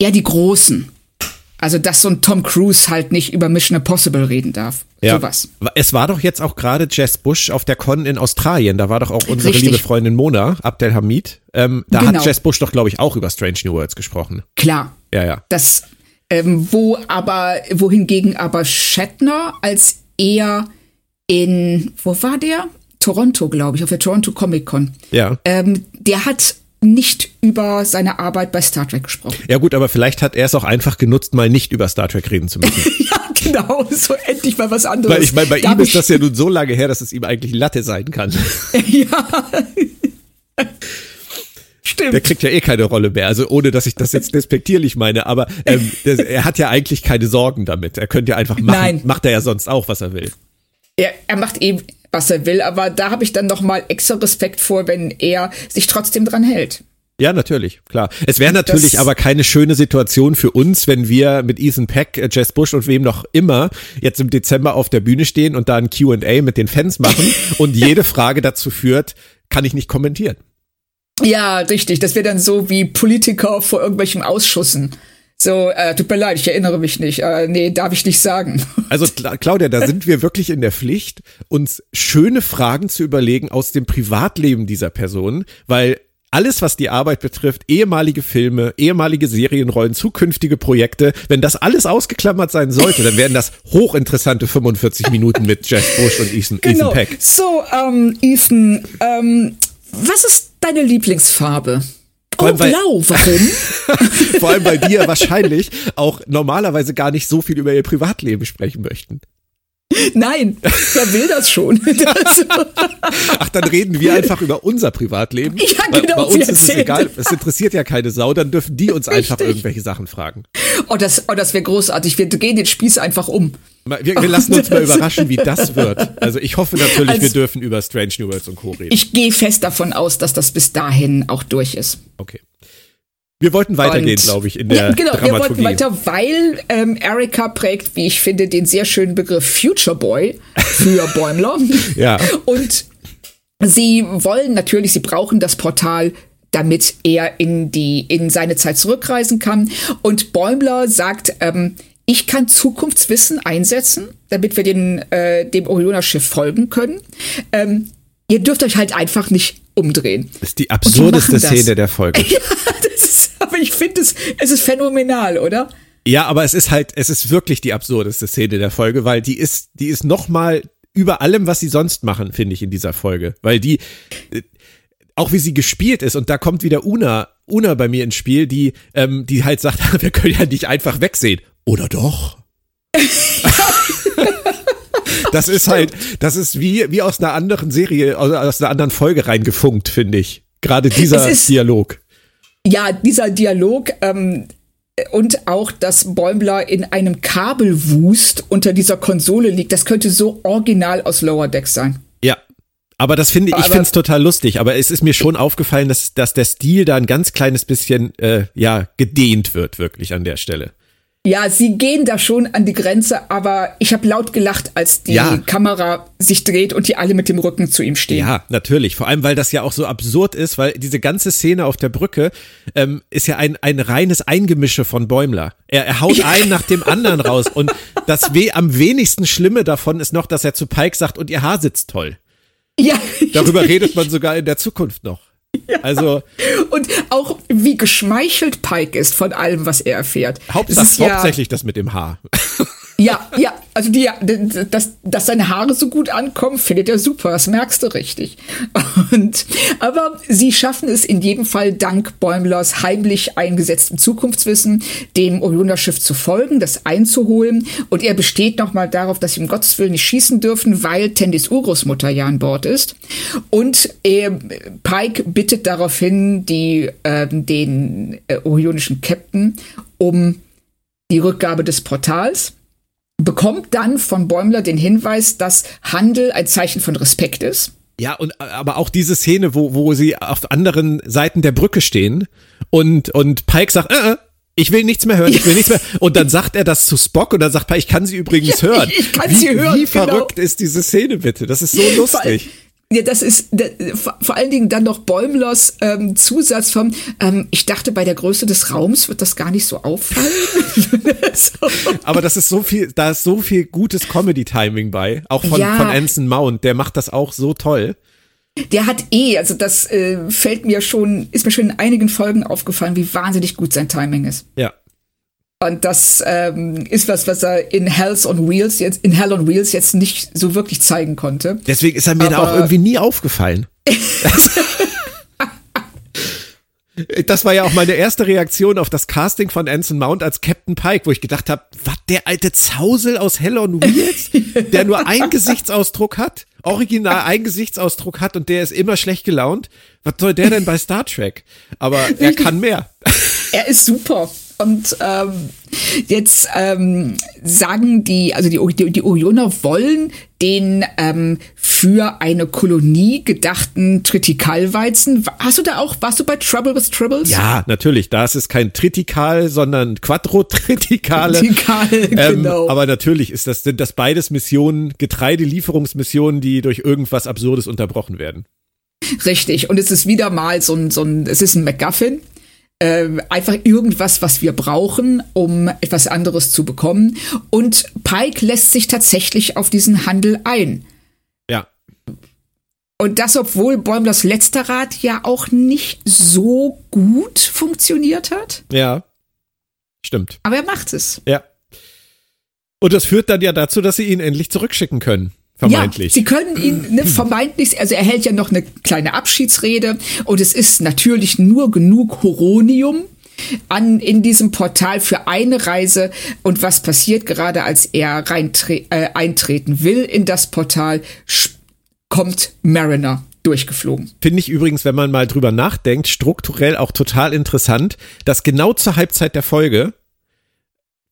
eher die Großen. Also, dass so ein Tom Cruise halt nicht über Mission Impossible reden darf. Ja. Sowas. Es war doch jetzt auch gerade Jess Bush auf der Con in Australien. Da war doch auch unsere Richtig. liebe Freundin Mona Abdelhamid. Ähm, da genau. hat Jess Bush doch, glaube ich, auch über Strange New Worlds gesprochen. Klar. Ja, ja. Das Ähm, wo aber, wohingegen aber Shatner als er in, wo war der? Toronto, glaube ich, auf der Toronto Comic Con. Ja. Ähm, der hat nicht über seine Arbeit bei Star Trek gesprochen. Ja gut, aber vielleicht hat er es auch einfach genutzt, mal nicht über Star Trek reden zu müssen. ja, genau, so endlich mal was anderes. Weil ich meine, bei da ihm ist das ja nun so lange her, dass es ihm eigentlich Latte sein kann. ja. Stimmt. Der kriegt ja eh keine Rolle mehr. Also ohne, dass ich das jetzt despektierlich meine, aber ähm, der, er hat ja eigentlich keine Sorgen damit. Er könnte ja einfach machen. Nein. Macht er ja sonst auch, was er will. Er, er macht eben, was er will, aber da habe ich dann noch mal extra Respekt vor, wenn er sich trotzdem dran hält. Ja, natürlich, klar. Es wäre natürlich das aber keine schöne Situation für uns, wenn wir mit Ethan Peck, äh, Jess Bush und wem noch immer jetzt im Dezember auf der Bühne stehen und da ein Q&A mit den Fans machen und jede Frage dazu führt, kann ich nicht kommentieren. Ja, richtig. Das wäre dann so wie Politiker vor irgendwelchen Ausschüssen. So, äh, tut mir leid, ich erinnere mich nicht. Äh, nee, darf ich nicht sagen. Also Claudia, da sind wir wirklich in der Pflicht, uns schöne Fragen zu überlegen aus dem Privatleben dieser Person, weil alles, was die Arbeit betrifft, ehemalige Filme, ehemalige Serienrollen, zukünftige Projekte, wenn das alles ausgeklammert sein sollte, dann wären das hochinteressante 45 Minuten mit Jeff Bush und Ethan, genau. Ethan Peck. So, ähm, Ethan, ähm, was ist deine Lieblingsfarbe? Oh, allem, blau, warum? Vor allem, weil die ja wahrscheinlich auch normalerweise gar nicht so viel über ihr Privatleben sprechen möchten. Nein, wer will das schon? Ach, dann reden wir einfach über unser Privatleben. Ja, genau. Bei, bei uns ist es egal. Es interessiert ja keine Sau. Dann dürfen die uns Richtig. einfach irgendwelche Sachen fragen. Oh, das, oh, das wäre großartig. Wir drehen den Spieß einfach um. Wir, wir lassen uns mal überraschen, wie das wird. Also ich hoffe natürlich, also, wir dürfen über Strange New Worlds und Co. reden. Ich gehe fest davon aus, dass das bis dahin auch durch ist. Okay. Wir wollten weitergehen, glaube ich, in der ja, genau, Dramaturgie. wir wollten weiter, weil ähm, Erika prägt, wie ich finde, den sehr schönen Begriff Future Boy für Bäumler. ja. Und sie wollen natürlich, sie brauchen das Portal damit er in die in seine Zeit zurückreisen kann. Und Bäumler sagt, ähm, ich kann Zukunftswissen einsetzen, damit wir den, äh, dem Orioner-Schiff folgen können. Ähm, ihr dürft euch halt einfach nicht umdrehen. Das ist die absurdeste Szene der Folge. ja, das ich finde es, es ist phänomenal, oder? Ja, aber es ist halt, es ist wirklich die absurdeste Szene der Folge, weil die ist, die ist noch mal über allem, was sie sonst machen, finde ich in dieser Folge, weil die äh, auch wie sie gespielt ist und da kommt wieder Una, Una bei mir ins Spiel, die, ähm, die halt sagt, wir können ja nicht einfach wegsehen. Oder doch? das ist halt, das ist wie, wie aus einer anderen Serie, aus einer anderen Folge reingefunkt, finde ich. Gerade dieser ist, Dialog. Ja, dieser Dialog, ähm, und auch, dass Bäumler in einem Kabelwust unter dieser Konsole liegt, das könnte so original aus Lower Decks sein. Ja. Aber das finde ich finde es total lustig. Aber es ist mir schon aufgefallen, dass, dass der Stil da ein ganz kleines bisschen äh, ja gedehnt wird wirklich an der Stelle. Ja, sie gehen da schon an die Grenze, aber ich habe laut gelacht, als die ja. Kamera sich dreht und die alle mit dem Rücken zu ihm stehen. Ja, natürlich. Vor allem, weil das ja auch so absurd ist, weil diese ganze Szene auf der Brücke ähm, ist ja ein, ein reines Eingemische von Bäumler. Er, er haut ja. einen nach dem anderen raus. Und das weh am wenigsten Schlimme davon ist noch, dass er zu Pike sagt, und ihr Haar sitzt toll. Ja. Darüber redet man sogar in der Zukunft noch. Ja. Also und auch wie geschmeichelt Pike ist von allem, was er erfährt. Hauptsache, ja, hauptsächlich das mit dem Haar. Ja, ja, also die, dass, dass seine Haare so gut ankommen, findet er super, das merkst du richtig. Und, aber sie schaffen es in jedem Fall dank Bäumlers heimlich eingesetztem Zukunftswissen, dem Orioner-Schiff zu folgen, das einzuholen. Und er besteht nochmal darauf, dass sie um Gottes Willen nicht schießen dürfen, weil Tendis Urgroßmutter ja an Bord ist. Und äh, Pike bittet daraufhin die, äh, den äh, orionischen Captain um die Rückgabe des Portals bekommt dann von Bäumler den Hinweis, dass Handel ein Zeichen von Respekt ist. Ja, und aber auch diese Szene, wo, wo sie auf anderen Seiten der Brücke stehen und, und Pike sagt, äh, äh ich will nichts mehr hören, ich will nichts mehr. Und dann sagt er das zu Spock und dann sagt Pike, ich kann sie übrigens hören. Ich, ich kann wie, sie hören. Wie genau. verrückt ist diese Szene bitte? Das ist so lustig. Ja, das ist vor allen Dingen dann noch Bäumlers ähm, Zusatz von, ähm, ich dachte, bei der Größe des Raums wird das gar nicht so auffallen. so. Aber das ist so viel, da ist so viel gutes Comedy-Timing bei, auch von, ja. von Anson Mount, der macht das auch so toll. Der hat eh, also das äh, fällt mir schon, ist mir schon in einigen Folgen aufgefallen, wie wahnsinnig gut sein Timing ist. Ja. Und das ähm, ist was, was er in Hells on Wheels jetzt, in Hell on Wheels jetzt nicht so wirklich zeigen konnte. Deswegen ist er mir da auch irgendwie nie aufgefallen. Das war ja auch meine erste Reaktion auf das Casting von Anson Mount als Captain Pike, wo ich gedacht habe, was der alte Zausel aus Hell on Wheels, der nur einen Gesichtsausdruck hat, original einen Gesichtsausdruck hat und der ist immer schlecht gelaunt. Was soll der denn bei Star Trek? Aber er kann mehr. Er ist super. Und ähm, jetzt ähm, sagen die, also die, die, die Orioner wollen den ähm, für eine Kolonie gedachten Tritikalweizen. Hast du da auch, warst du bei Trouble with Tribbles? Ja, natürlich. Da ist es kein Tritikal, sondern Quadrotritikale. Tritikal, Ähm, genau. aber natürlich ist das, sind das beides Missionen, Getreidelieferungsmissionen, die durch irgendwas Absurdes unterbrochen werden. Richtig. Und es ist wieder mal so ein, so ein es ist ein MacGuffin. Äh, einfach irgendwas, was wir brauchen, um etwas anderes zu bekommen. Und Pike lässt sich tatsächlich auf diesen Handel ein. Ja. Und das, obwohl Bäumlers letzter Rat ja auch nicht so gut funktioniert hat. Ja. Stimmt. Aber er macht es. Ja. Und das führt dann ja dazu, dass sie ihn endlich zurückschicken können. Vermeintlich. Ja, sie können ihn ne, vermeintlich, also er hält ja noch eine kleine Abschiedsrede und es ist natürlich nur genug Horonium an in diesem Portal für eine Reise und was passiert gerade, als er reintre äh, eintreten will in das Portal, kommt Mariner durchgeflogen. Finde ich übrigens, wenn man mal drüber nachdenkt, strukturell auch total interessant, dass genau zur Halbzeit der Folge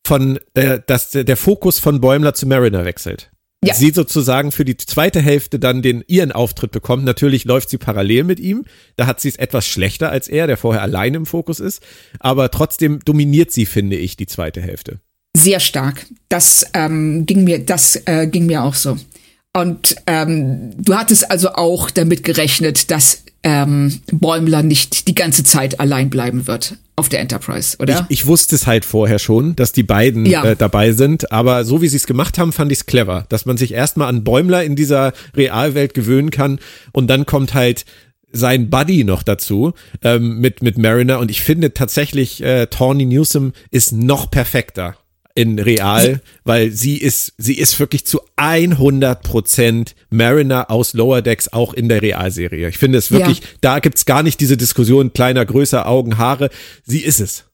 von äh, dass der Fokus von Bäumler zu Mariner wechselt. Ja. Sie sozusagen für die zweite Hälfte dann den ihren Auftritt bekommt. Natürlich läuft sie parallel mit ihm. Da hat sie es etwas schlechter als er, der vorher allein im Fokus ist. Aber trotzdem dominiert sie, finde ich, die zweite Hälfte. Sehr stark. Das ähm, ging mir, das äh, ging mir auch so. Und ähm, du hattest also auch damit gerechnet, dass ähm, Bäumler nicht die ganze Zeit allein bleiben wird auf der Enterprise, oder? Ich, ich wusste es halt vorher schon, dass die beiden Ja. äh, dabei sind, aber so wie sie es gemacht haben, fand ich es clever, dass man sich erstmal an Bäumler in dieser Realwelt gewöhnen kann und dann kommt halt sein Buddy noch dazu ähm, mit mit Mariner und ich finde tatsächlich äh, Tawny Newsom ist noch perfekter in Real, weil sie ist sie ist wirklich zu 100 Prozent Mariner aus Lower Decks auch in der Realserie. Ich finde es wirklich, Ja. da gibt's gar nicht diese Diskussion kleiner, größer, Augen, Haare. Sie ist es.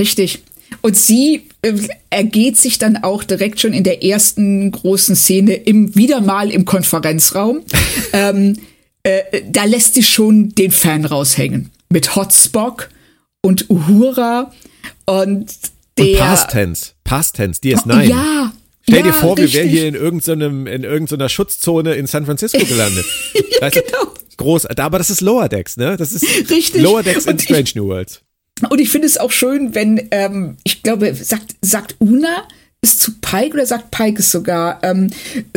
Richtig. Und sie äh, ergeht sich dann auch direkt schon in der ersten großen Szene im wieder mal im Konferenzraum. ähm, äh, da lässt sie schon den Fan raushängen mit Hotspock und Uhura und der Und Past Tense. Past Tense, DS9. Ja. Stell ja, dir vor, wir wären richtig. hier in irgendeinem, in irgendeiner Schutzzone in San Francisco gelandet. du, genau. groß, aber das ist Lower Decks, ne? Das ist Richtig. Lower Decks in Strange New Worlds. Und ich finde es auch schön, wenn, ähm, ich glaube, sagt, sagt Una ist zu Pike oder sagt Pike es sogar, ähm,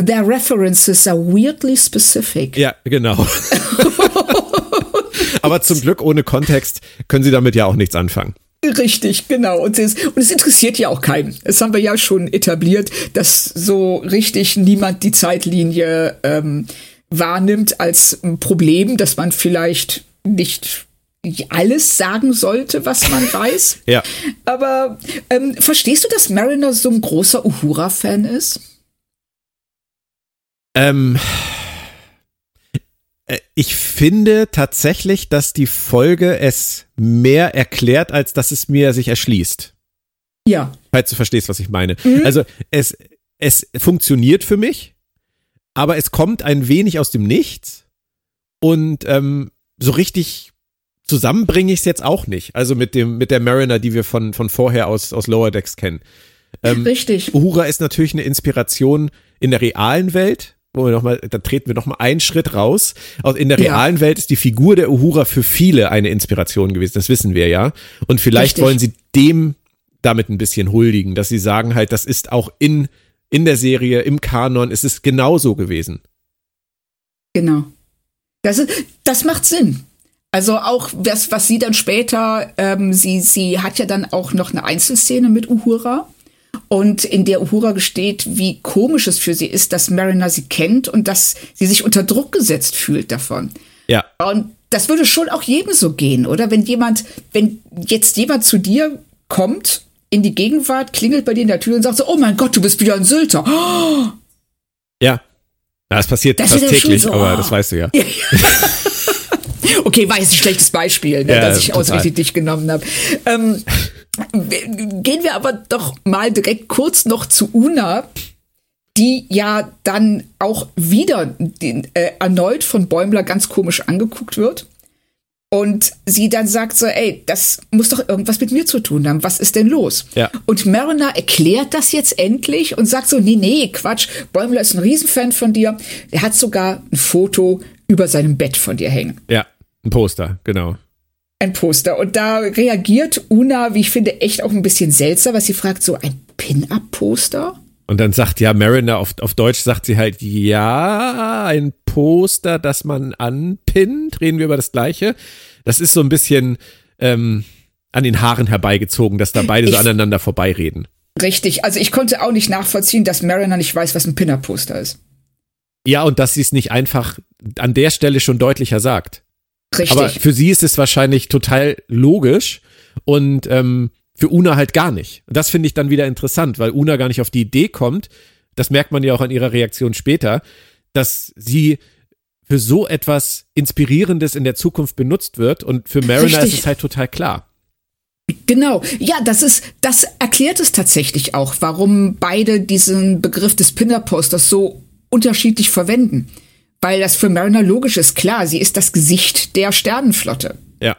their references are weirdly specific. Ja, genau. aber zum Glück ohne Kontext können sie damit ja auch nichts anfangen. Richtig, genau. Und es, und es interessiert ja auch keinen. Das haben wir ja schon etabliert, dass so richtig niemand die Zeitlinie ähm, wahrnimmt als ein Problem, dass man vielleicht nicht alles sagen sollte, was man weiß. Ja. Aber ähm, verstehst du, dass Mariner so ein großer Uhura-Fan ist? Ähm, äh, ich finde tatsächlich, dass die Folge es mehr erklärt, als dass es mir sich erschließt. Ja. Falls du verstehst, was ich meine. Also es, es funktioniert für mich, aber es kommt ein wenig aus dem Nichts und ähm, so richtig zusammen bringe ich es jetzt auch nicht. Also mit dem mit der Mariner, die wir von von vorher aus aus Lower Decks kennen. Ähm, Richtig. Uhura ist natürlich eine Inspiration in der realen Welt. Wo wir noch mal, da treten wir noch mal einen Schritt raus. Auch in der Ja. realen Welt ist die Figur der Uhura für viele eine Inspiration gewesen. Das wissen wir ja. Und vielleicht Richtig. wollen sie dem damit ein bisschen huldigen, dass sie sagen halt, das ist auch in, in der Serie, im Kanon, ist es genauso gewesen. Genau. Das, ist, das macht Sinn. Also auch das, was sie dann später, ähm, sie, sie hat ja dann auch noch eine Einzelszene mit Uhura. Und in der Uhura gesteht, wie komisch es für sie ist, dass Mariner sie kennt und dass sie sich unter Druck gesetzt fühlt davon. Ja. Und das würde schon auch jedem so gehen, oder? Wenn jemand, wenn jetzt jemand zu dir kommt in die Gegenwart, klingelt bei dir in der Tür und sagt so, oh mein Gott, du bist wieder ein Sylter. Oh, Ja. Ja, es passiert Das fast ja täglich, so, aber oh. das weißt du ja. Okay, war jetzt ein schlechtes Beispiel, ne, Ja, dass ich total. ausgerechnet dich genommen habe. Ähm, gehen wir aber doch mal direkt kurz noch zu Una, die ja dann auch wieder den, äh, erneut von Bäumler ganz komisch angeguckt wird. Und sie dann sagt so, ey, das muss doch irgendwas mit mir zu tun haben. Was ist denn los? Ja. Und Mariner erklärt das jetzt endlich und sagt so, nee, nee, Quatsch. Bäumler ist ein Riesenfan von dir. Er hat sogar ein Foto über seinem Bett von dir hängen Ja, ein Poster, genau. Ein Poster. Und da reagiert Una, wie ich finde, echt auch ein bisschen seltsam, was sie fragt, so ein Pin-Up-Poster? Und dann sagt ja Mariner auf, auf Deutsch, sagt sie halt, ja, ein Poster, das man anpinnt. Reden wir über das Gleiche. Das ist so ein bisschen ähm, an den Haaren herbeigezogen, dass da beide so Ich- aneinander vorbeireden. Richtig, also ich konnte auch nicht nachvollziehen, dass Mariner nicht weiß, was ein Pin-Up-Poster ist. Ja, und dass sie es nicht einfach an der Stelle schon deutlicher sagt. Richtig. Aber für sie ist es wahrscheinlich total logisch und ähm, für Una halt gar nicht. Und das finde ich dann wieder interessant, weil Una gar nicht auf die Idee kommt, das merkt man ja auch an ihrer Reaktion später, dass sie für so etwas Inspirierendes in der Zukunft benutzt wird und für Mariner Richtig. ist es halt total klar. Genau, ja, das ist, das erklärt es tatsächlich auch, warum beide diesen Begriff des Pin-Up-Posters so unterschiedlich verwenden. Weil das für Mariner logisch ist, klar, sie ist das Gesicht der Sternenflotte. Ja.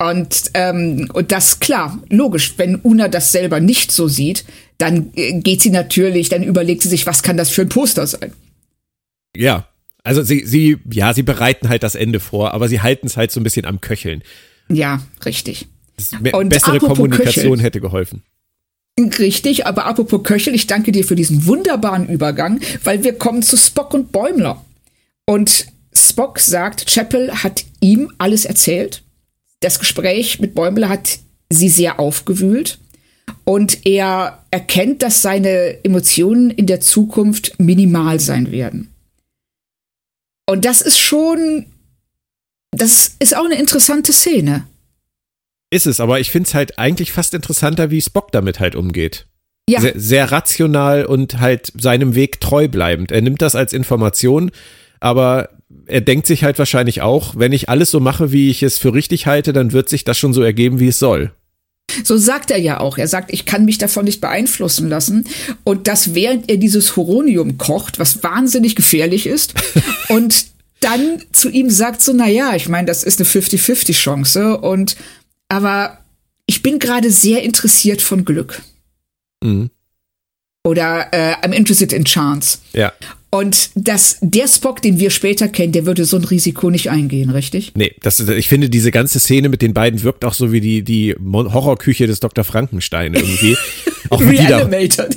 Und, ähm, und das klar, logisch, wenn Una das selber nicht so sieht, dann äh, geht sie natürlich, dann überlegt sie sich, was kann das für ein Poster sein? Ja. Also sie, sie, ja, sie bereiten halt das Ende vor, aber sie halten es halt so ein bisschen am Köcheln. Ja, richtig. Und bessere Kommunikation Köcheln. hätte geholfen. Richtig, aber apropos Köchel, ich danke dir für diesen wunderbaren Übergang, weil wir kommen zu Spock und Bäumler. Und Spock sagt, Chapel hat ihm alles erzählt. Das Gespräch mit Bäumler hat sie sehr aufgewühlt. Und er erkennt, dass seine Emotionen in der Zukunft minimal sein werden. Und das ist schon, das ist auch eine interessante Szene. Ist es, aber ich finde es halt eigentlich fast interessanter, wie Spock damit halt umgeht. Ja, Sehr, sehr rational und halt seinem Weg treu bleibend. Er nimmt das als Information, aber er denkt sich halt wahrscheinlich auch, wenn ich alles so mache, wie ich es für richtig halte, dann wird sich das schon so ergeben, wie es soll. So sagt er ja auch. Er sagt, ich kann mich davon nicht beeinflussen lassen. Und das während er dieses Horonium kocht, was wahnsinnig gefährlich ist. und dann zu ihm sagt so, na ja, ich meine, das ist eine 50-50 Chance. Und, aber ich bin gerade sehr interessiert von Glück. Mhm. Oder äh, I'm interested in chance. Ja. Und das, der Spock, den wir später kennen, der würde so ein Risiko nicht eingehen, richtig? Nee, das, ist- ich finde, diese ganze Szene mit den beiden wirkt auch so wie die, die Horrorküche des Dr. Frankenstein irgendwie. auch wie die da,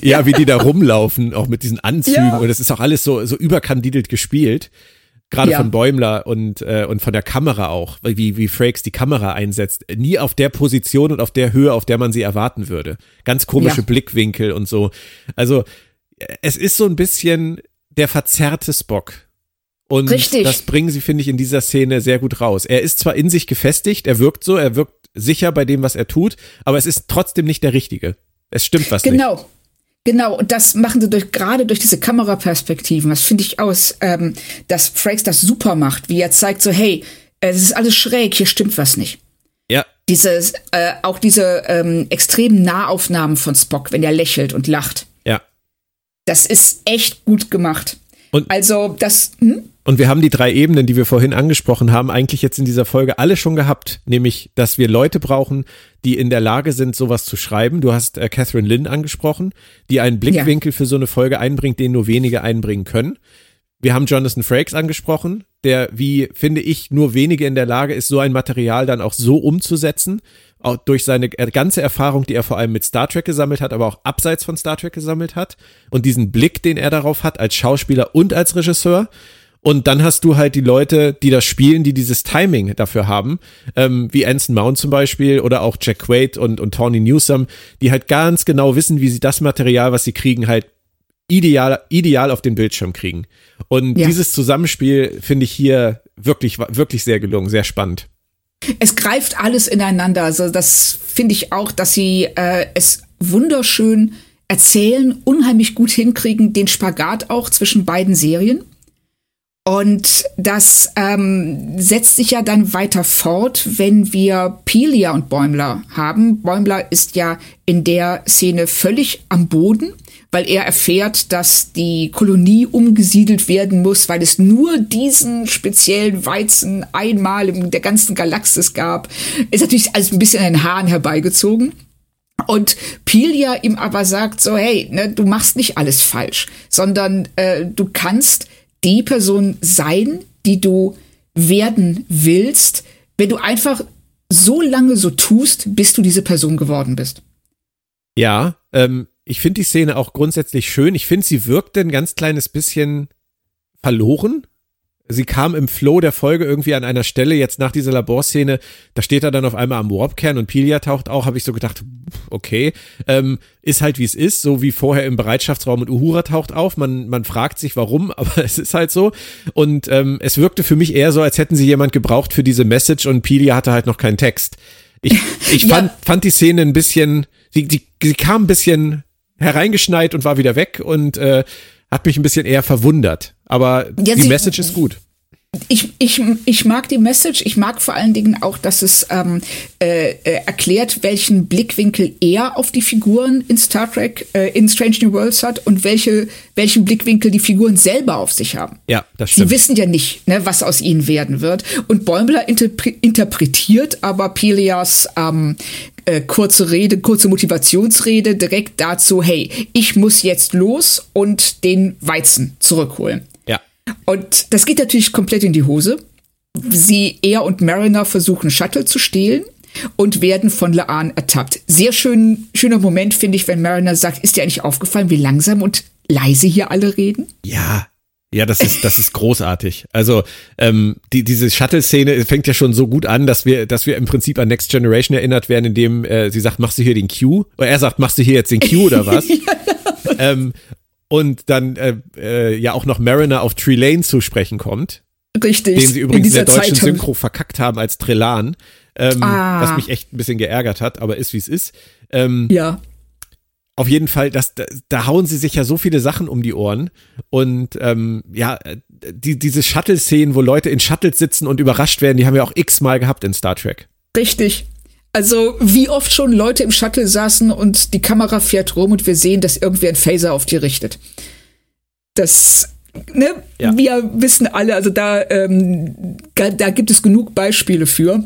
ja, wie die da rumlaufen, auch mit diesen Anzügen. Ja. Und es ist auch alles so, so überkandidelt gespielt. Gerade Ja. von Bäumler und, äh, und von der Kamera auch, wie, wie Frakes die Kamera einsetzt. Nie auf der Position und auf der Höhe, auf der man sie erwarten würde. Ganz komische Ja. Blickwinkel und so. Also, es ist so ein bisschen der verzerrte Spock. Und Richtig. das bringen sie, finde ich, in dieser Szene sehr gut raus. Er ist zwar in sich gefestigt, er wirkt so, er wirkt sicher bei dem, was er tut, aber es ist trotzdem nicht der Richtige. Es stimmt was nicht. Genau. Genau, und das machen sie durch, gerade durch diese Kameraperspektiven. Das finde ich aus, ähm, dass Frakes das super macht, wie er zeigt so, hey, äh, es ist alles schräg, hier stimmt was nicht. Ja, Dieses, äh, auch diese ähm, extremen Nahaufnahmen von Spock, wenn er lächelt und lacht. ja. Das ist echt gut gemacht. Und- also das, hm? Und wir haben die drei Ebenen, die wir vorhin angesprochen haben, eigentlich jetzt in dieser Folge alle schon gehabt, nämlich, dass wir Leute brauchen, die in der Lage sind, sowas zu schreiben. Du hast äh, Catherine Lynn angesprochen, die einen Blickwinkel für so eine Folge einbringt, den nur wenige einbringen können. Wir haben Jonathan Frakes angesprochen, der, wie finde ich, nur wenige in der Lage ist, so ein Material dann auch so umzusetzen, auch durch seine ganze Erfahrung, die er vor allem mit Star Trek gesammelt hat, aber auch abseits von Star Trek gesammelt hat und diesen Blick, den er darauf hat als Schauspieler und als Regisseur. Und dann hast du halt die Leute, die das spielen, die dieses Timing dafür haben, ähm, wie Anson Mount zum Beispiel oder auch Jack Quaid und, und Tawny Newsome, die halt ganz genau wissen, wie sie das Material, was sie kriegen, halt ideal, ideal auf den Bildschirm kriegen. Und Ja. dieses Zusammenspiel finde ich hier wirklich, wirklich sehr gelungen, sehr spannend. Es greift alles ineinander. Also das finde ich auch, dass sie äh, es wunderschön erzählen, unheimlich gut hinkriegen, den Spagat auch zwischen beiden Serien. Und das ähm, setzt sich ja dann weiter fort, wenn wir Pelia und Bäumler haben. Bäumler ist ja in der Szene völlig am Boden, weil er erfährt, dass die Kolonie umgesiedelt werden muss, weil es nur diesen speziellen Weizen einmal in der ganzen Galaxis gab. Ist natürlich alles ein bisschen an den Haaren herbeigezogen. Und Pelia ihm aber sagt so, hey, ne, du machst nicht alles falsch, sondern äh, du kannst die Person sein, die du werden willst, wenn du einfach so lange so tust, bis du diese Person geworden bist. Ja, ähm, ich finde die Szene auch grundsätzlich schön. Ich finde, sie wirkte ein ganz kleines bisschen verloren sie kam im Flow der Folge irgendwie an einer Stelle, jetzt nach dieser Laborszene, da steht er dann auf einmal am Warpkern und Pilia taucht auch, habe ich so gedacht, okay, ähm, ist halt wie es ist, so wie vorher im Bereitschaftsraum und Uhura taucht auf. Man, man fragt sich warum, aber es ist halt so. Und ähm, es wirkte für mich eher so, als hätten sie jemand gebraucht für diese Message und Pilia hatte halt noch keinen Text. Ich, ich ja. fand, fand die Szene ein bisschen, sie, sie, sie kam ein bisschen hereingeschneit und war wieder weg und äh, hat mich ein bisschen eher verwundert. Aber ja, die Message ist gut. Ich, ich, ich mag die Message. Ich mag vor allen Dingen auch, dass es ähm, äh, äh, erklärt, welchen Blickwinkel er auf die Figuren in Star Trek, äh, in Strange New Worlds hat und welche, welchen Blickwinkel die Figuren selber auf sich haben. Ja, das stimmt. Sie wissen ja nicht, ne, was aus ihnen werden wird. Und Bäumler interpre interpretiert aber Pelias ähm, äh, kurze Rede, kurze Motivationsrede direkt dazu, hey, ich muss jetzt los und den Weizen zurückholen. Und das geht natürlich komplett in die Hose. Sie, er und Mariner versuchen Shuttle zu stehlen und werden von Laan ertappt. Sehr schön, schöner Moment finde ich, wenn Mariner sagt, ist dir eigentlich aufgefallen, wie langsam und leise hier alle reden? Ja, ja, das ist, das ist großartig. Also ähm, die, diese Shuttle-Szene fängt ja schon so gut an, dass wir, dass wir im Prinzip an Next Generation erinnert werden, indem äh, sie sagt, machst du hier den Q? Oder er sagt, machst du hier jetzt den Q oder was? ja. ähm, und dann äh, äh, ja auch noch Mariner auf Trelane zu sprechen kommt. Richtig. Den sie übrigens in, der deutschen Zeit Synchro verkackt haben als Trelan. Ähm, ah. Was mich echt ein bisschen geärgert hat, aber ist wie es ist. Ähm, ja. Auf jeden Fall, das, da, da hauen sie sich ja so viele Sachen um die Ohren. Und ähm, ja, die, diese Shuttle-Szenen, wo Leute in Shuttles sitzen und überrascht werden, die haben wir auch x-mal gehabt in Star Trek. Richtig. Also, wie oft schon Leute im Shuttle saßen und die Kamera fährt rum und wir sehen, dass irgendwer ein Phaser auf die richtet. Das, ne, ja. wir wissen alle, also da, ähm, da gibt es genug Beispiele für.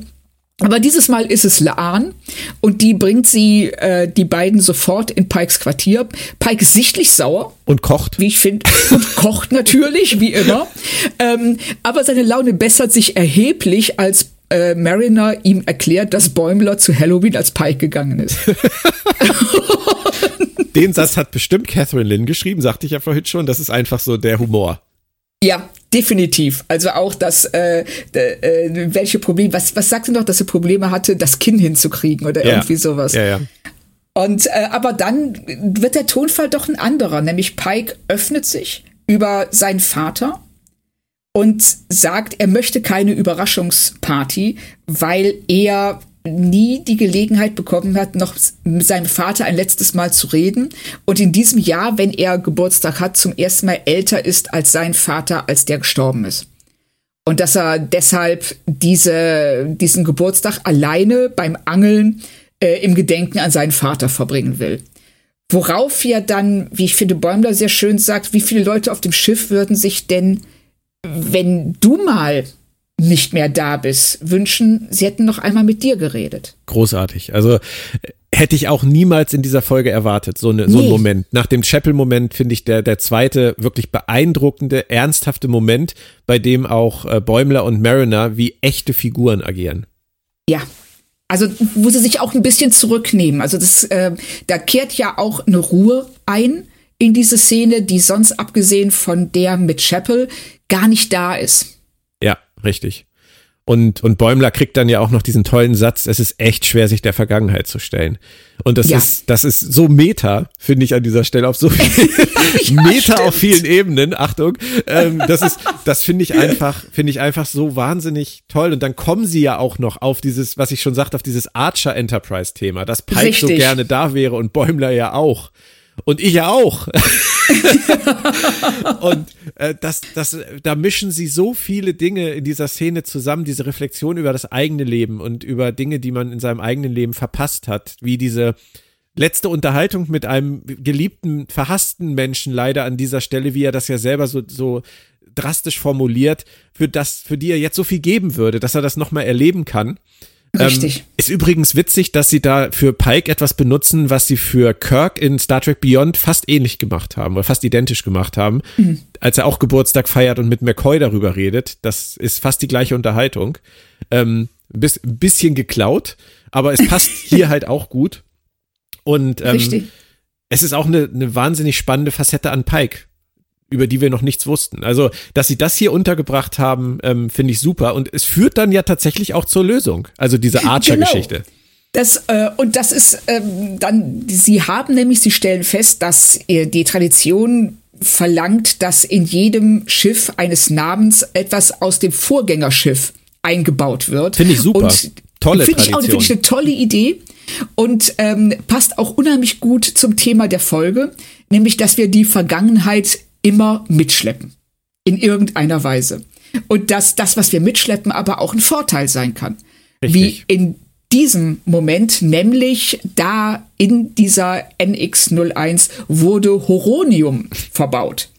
Aber dieses Mal ist es Laan und die bringt sie, äh, die beiden sofort in Pikes Quartier. Pike ist sichtlich sauer. Und kocht. Wie ich finde. Und kocht natürlich, wie immer. Ähm, aber seine Laune bessert sich erheblich, als äh, Mariner ihm erklärt, dass Bäumler zu Halloween als Pike gegangen ist. Den Satz hat bestimmt Catherine Lynn geschrieben, sagte ich ja vorhin schon. Das ist einfach so der Humor. Ja, definitiv. Also auch das, äh, äh, welche Probleme, was, was sagst du noch, dass er Probleme hatte, das Kinn hinzukriegen oder ja. irgendwie sowas. Ja, ja. Und äh, aber dann wird der Tonfall doch ein anderer, nämlich Pike öffnet sich über seinen Vater und sagt, er möchte keine Überraschungsparty, weil er nie die Gelegenheit bekommen hat, noch mit seinem Vater ein letztes Mal zu reden und in diesem Jahr, wenn er Geburtstag hat, zum ersten Mal älter ist als sein Vater, als der gestorben ist. Und dass er deshalb diese, diesen Geburtstag alleine beim Angeln äh, im Gedenken an seinen Vater verbringen will. Worauf ja dann, wie ich finde, Bäumler sehr schön sagt, wie viele Leute auf dem Schiff würden sich denn wenn du mal nicht mehr da bist, wünschen, sie hätten noch einmal mit dir geredet. Großartig. Also hätte ich auch niemals in dieser Folge erwartet, so, eine, so nee. ein Moment. Nach dem Chapel-Moment finde ich der, der zweite wirklich beeindruckende, ernsthafte Moment, bei dem auch äh, Bäumler und Mariner wie echte Figuren agieren. Ja. Also, wo sie sich auch ein bisschen zurücknehmen. Also, das, äh, da kehrt ja auch eine Ruhe ein in diese Szene, die sonst abgesehen von der mit Chapel gar nicht da ist. Ja, richtig. Und, und Bäumler kriegt dann ja auch noch diesen tollen Satz, es ist echt schwer, sich der Vergangenheit zu stellen. Und das ja. ist, das ist so Meta, finde ich an dieser Stelle, auf so viel ja, Meta stimmt. auf vielen Ebenen, Achtung. Ähm, das ist, das finde ich einfach, finde ich einfach so wahnsinnig toll. Und dann kommen sie ja auch noch auf dieses, was ich schon sagte, auf dieses Archer Enterprise Thema, dass Pike so gerne da wäre und Bäumler ja auch. Und ich ja auch. und äh, das, das, da mischen sie so viele Dinge in dieser Szene zusammen, diese Reflexion über das eigene Leben und über Dinge, die man in seinem eigenen Leben verpasst hat, wie diese letzte Unterhaltung mit einem geliebten, verhassten Menschen leider an dieser Stelle, wie er das ja selber so, so drastisch formuliert, für das, für die er jetzt so viel geben würde, dass er das nochmal erleben kann. Richtig. Ähm, ist übrigens witzig, dass sie da für Pike etwas benutzen, was sie für Kirk in Star Trek Beyond fast ähnlich gemacht haben oder fast identisch gemacht haben, mhm. als er auch Geburtstag feiert und mit McCoy darüber redet. Das ist fast die gleiche Unterhaltung. Ähm, bis, bisschen geklaut, aber es passt hier halt auch gut. Und ähm, es ist auch eine, eine wahnsinnig spannende Facette an Pike über die wir noch nichts wussten. Also, dass sie das hier untergebracht haben, ähm, finde ich super. Und es führt dann ja tatsächlich auch zur Lösung. Also diese Archer-Geschichte. Genau. Das, äh, und das ist ähm, dann, sie haben nämlich, sie stellen fest, dass äh, die Tradition verlangt, dass in jedem Schiff eines Namens etwas aus dem Vorgängerschiff eingebaut wird. Finde ich super. Und Tolle find Tradition. Finde ich eine tolle Idee und ähm, passt auch unheimlich gut zum Thema der Folge, nämlich, dass wir die Vergangenheit immer mitschleppen. In irgendeiner Weise. Und dass das, was wir mitschleppen, aber auch ein Vorteil sein kann. Richtig. Wie in diesem Moment, nämlich da in dieser NX01 wurde Horonium verbaut.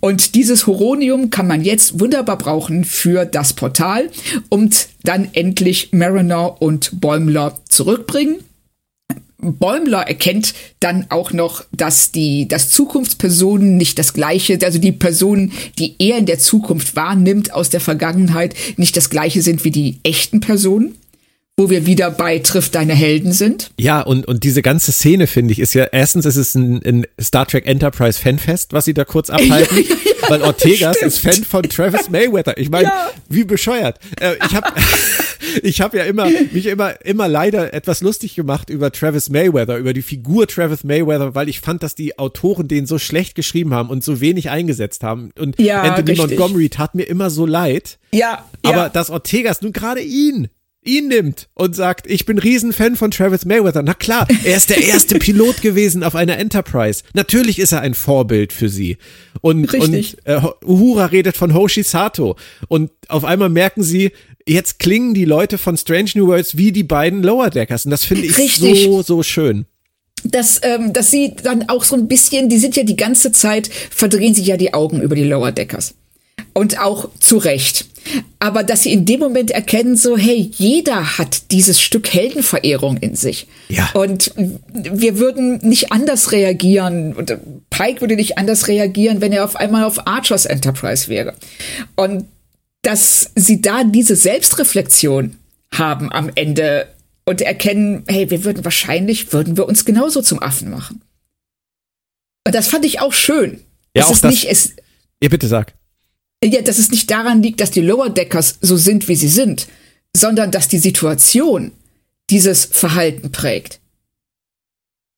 Und dieses Horonium kann man jetzt wunderbar brauchen für das Portal und dann endlich Mariner und Bäumler zurückbringen. Bäumler erkennt dann auch noch, dass die, dass Zukunftspersonen nicht das gleiche, also die Personen, die er in der Zukunft wahrnimmt aus der Vergangenheit, nicht das gleiche sind wie die echten Personen wo wir wieder bei Triff deine Helden sind. Ja, und, und diese ganze Szene, finde ich, ist ja, erstens ist es ein, ein Star Trek Enterprise Fanfest, was sie da kurz abhalten, ja, ja, weil Ortegas stimmt. ist Fan von Travis Mayweather. Ich meine, ja. wie bescheuert. Äh, ich habe ich hab ja immer, mich immer, immer leider etwas lustig gemacht über Travis Mayweather, über die Figur Travis Mayweather, weil ich fand, dass die Autoren den so schlecht geschrieben haben und so wenig eingesetzt haben. Und Anthony richtig. Montgomery tat mir immer so leid. Ja. Aber dass Ortegas nun gerade ihn ihn nimmt und sagt, ich bin Riesenfan von Travis Mayweather. Na klar, er ist der erste Pilot gewesen auf einer Enterprise. Natürlich ist er ein Vorbild für sie. Und, Richtig. und äh, Uhura redet von Hoshi Sato. Und auf einmal merken sie, jetzt klingen die Leute von Strange New Worlds wie die beiden Lower Deckers. Und das finde ich Richtig. so, so schön dass, ähm, dass sie dann auch so ein bisschen, die sind ja die ganze Zeit, verdrehen sich ja die Augen über die Lower Deckers. Und auch zu Recht. Aber dass sie in dem Moment erkennen, so, hey, jeder hat dieses Stück Heldenverehrung in sich. Ja. Und wir würden nicht anders reagieren, und Pike würde nicht anders reagieren, wenn er auf einmal auf Archers Enterprise wäre. Und dass sie da diese Selbstreflexion haben am Ende und erkennen, hey, wir würden wahrscheinlich, würden wir uns genauso zum Affen machen. Und das fand ich auch schön. Ja, es auch ist das, nicht, es, ja, bitte sag ja, dass es nicht daran liegt, dass die Lower Deckers so sind, wie sie sind, sondern dass die Situation dieses Verhalten prägt.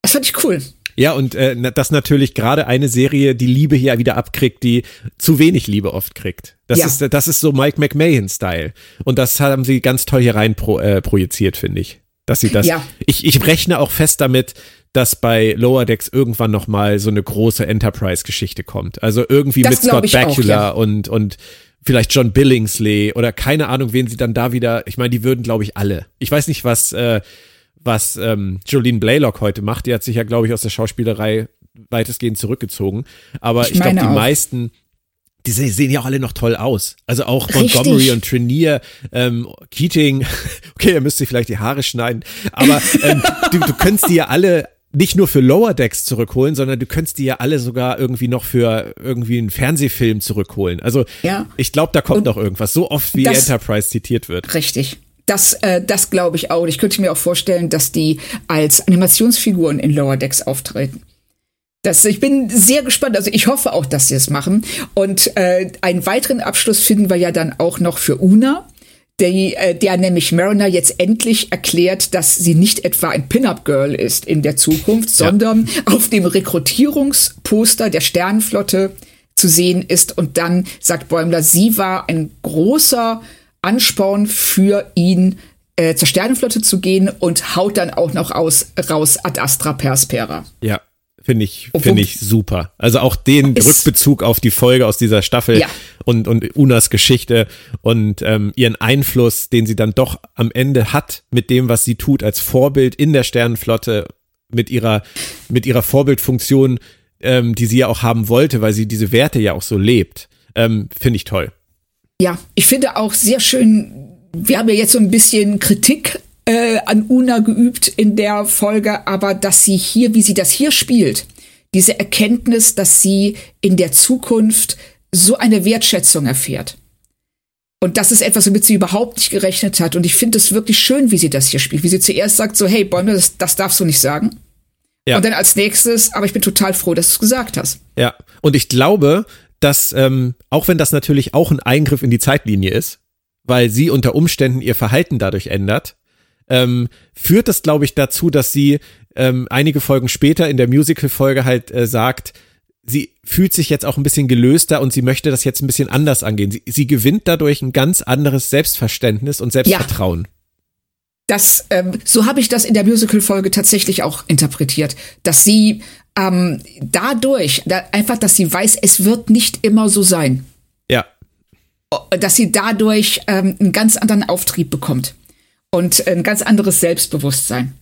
Das fand ich cool. Ja, und äh, dass natürlich gerade eine Serie die Liebe hier wieder abkriegt, die zu wenig Liebe oft kriegt. Das, ja. ist, das ist so Mike McMahon-Style. Und das haben sie ganz toll hier rein pro, äh, projiziert, finde ich. Dass sie das. Ja. Ich, ich rechne auch fest damit, dass bei Lower Decks irgendwann noch mal so eine große Enterprise-Geschichte kommt. Also irgendwie das mit Scott Bakula ja. und, und vielleicht John Billingsley oder keine Ahnung, wen sie dann da wieder, ich meine, die würden, glaube ich, alle. Ich weiß nicht, was, äh, was ähm, Jolene Blaylock heute macht. Die hat sich ja, glaube ich, aus der Schauspielerei weitestgehend zurückgezogen. Aber ich, ich glaube, die auch. meisten, die sehen ja auch alle noch toll aus. Also auch Montgomery Richtig. und Trenier, ähm, Keating, okay, er müsste vielleicht die Haare schneiden, aber ähm, du, du könntest die ja alle nicht nur für Lower Decks zurückholen, sondern du könntest die ja alle sogar irgendwie noch für irgendwie einen Fernsehfilm zurückholen. Also ja. ich glaube, da kommt Und noch irgendwas, so oft wie Enterprise zitiert wird. Richtig. Das, äh, das glaube ich auch. Ich könnte mir auch vorstellen, dass die als Animationsfiguren in Lower Decks auftreten. Das, ich bin sehr gespannt. Also ich hoffe auch, dass sie es machen. Und äh, einen weiteren Abschluss finden wir ja dann auch noch für Una der, äh, der nämlich Mariner jetzt endlich erklärt, dass sie nicht etwa ein Pin-Up-Girl ist in der Zukunft, ja. sondern auf dem Rekrutierungsposter der Sternenflotte zu sehen ist. Und dann sagt Bäumler, sie war ein großer Ansporn für ihn, äh, zur Sternenflotte zu gehen und haut dann auch noch aus, raus Ad Astra Perspera. Ja. Finde ich, finde ich super. Also auch den Rückbezug auf die Folge aus dieser Staffel ja. und, und Unas Geschichte und ähm, ihren Einfluss, den sie dann doch am Ende hat mit dem, was sie tut als Vorbild in der Sternenflotte, mit ihrer, mit ihrer Vorbildfunktion, ähm, die sie ja auch haben wollte, weil sie diese Werte ja auch so lebt. Ähm, finde ich toll. Ja, ich finde auch sehr schön, wir haben ja jetzt so ein bisschen Kritik äh, an Una geübt in der Folge, aber dass sie hier, wie sie das hier spielt, diese Erkenntnis, dass sie in der Zukunft so eine Wertschätzung erfährt. Und das ist etwas, womit sie überhaupt nicht gerechnet hat. Und ich finde es wirklich schön, wie sie das hier spielt. Wie sie zuerst sagt, so, hey, Bäume, das, das darfst du nicht sagen. Ja. Und dann als nächstes, aber ich bin total froh, dass du es gesagt hast. Ja, und ich glaube, dass, ähm, auch wenn das natürlich auch ein Eingriff in die Zeitlinie ist, weil sie unter Umständen ihr Verhalten dadurch ändert, ähm, führt das, glaube ich, dazu, dass sie ähm, einige Folgen später in der Musical-Folge halt äh, sagt, sie fühlt sich jetzt auch ein bisschen gelöster und sie möchte das jetzt ein bisschen anders angehen. Sie, sie gewinnt dadurch ein ganz anderes Selbstverständnis und Selbstvertrauen. Ja. Das, ähm, so habe ich das in der Musical-Folge tatsächlich auch interpretiert, dass sie ähm, dadurch, da, einfach, dass sie weiß, es wird nicht immer so sein. Ja. Dass sie dadurch ähm, einen ganz anderen Auftrieb bekommt und ein ganz anderes Selbstbewusstsein.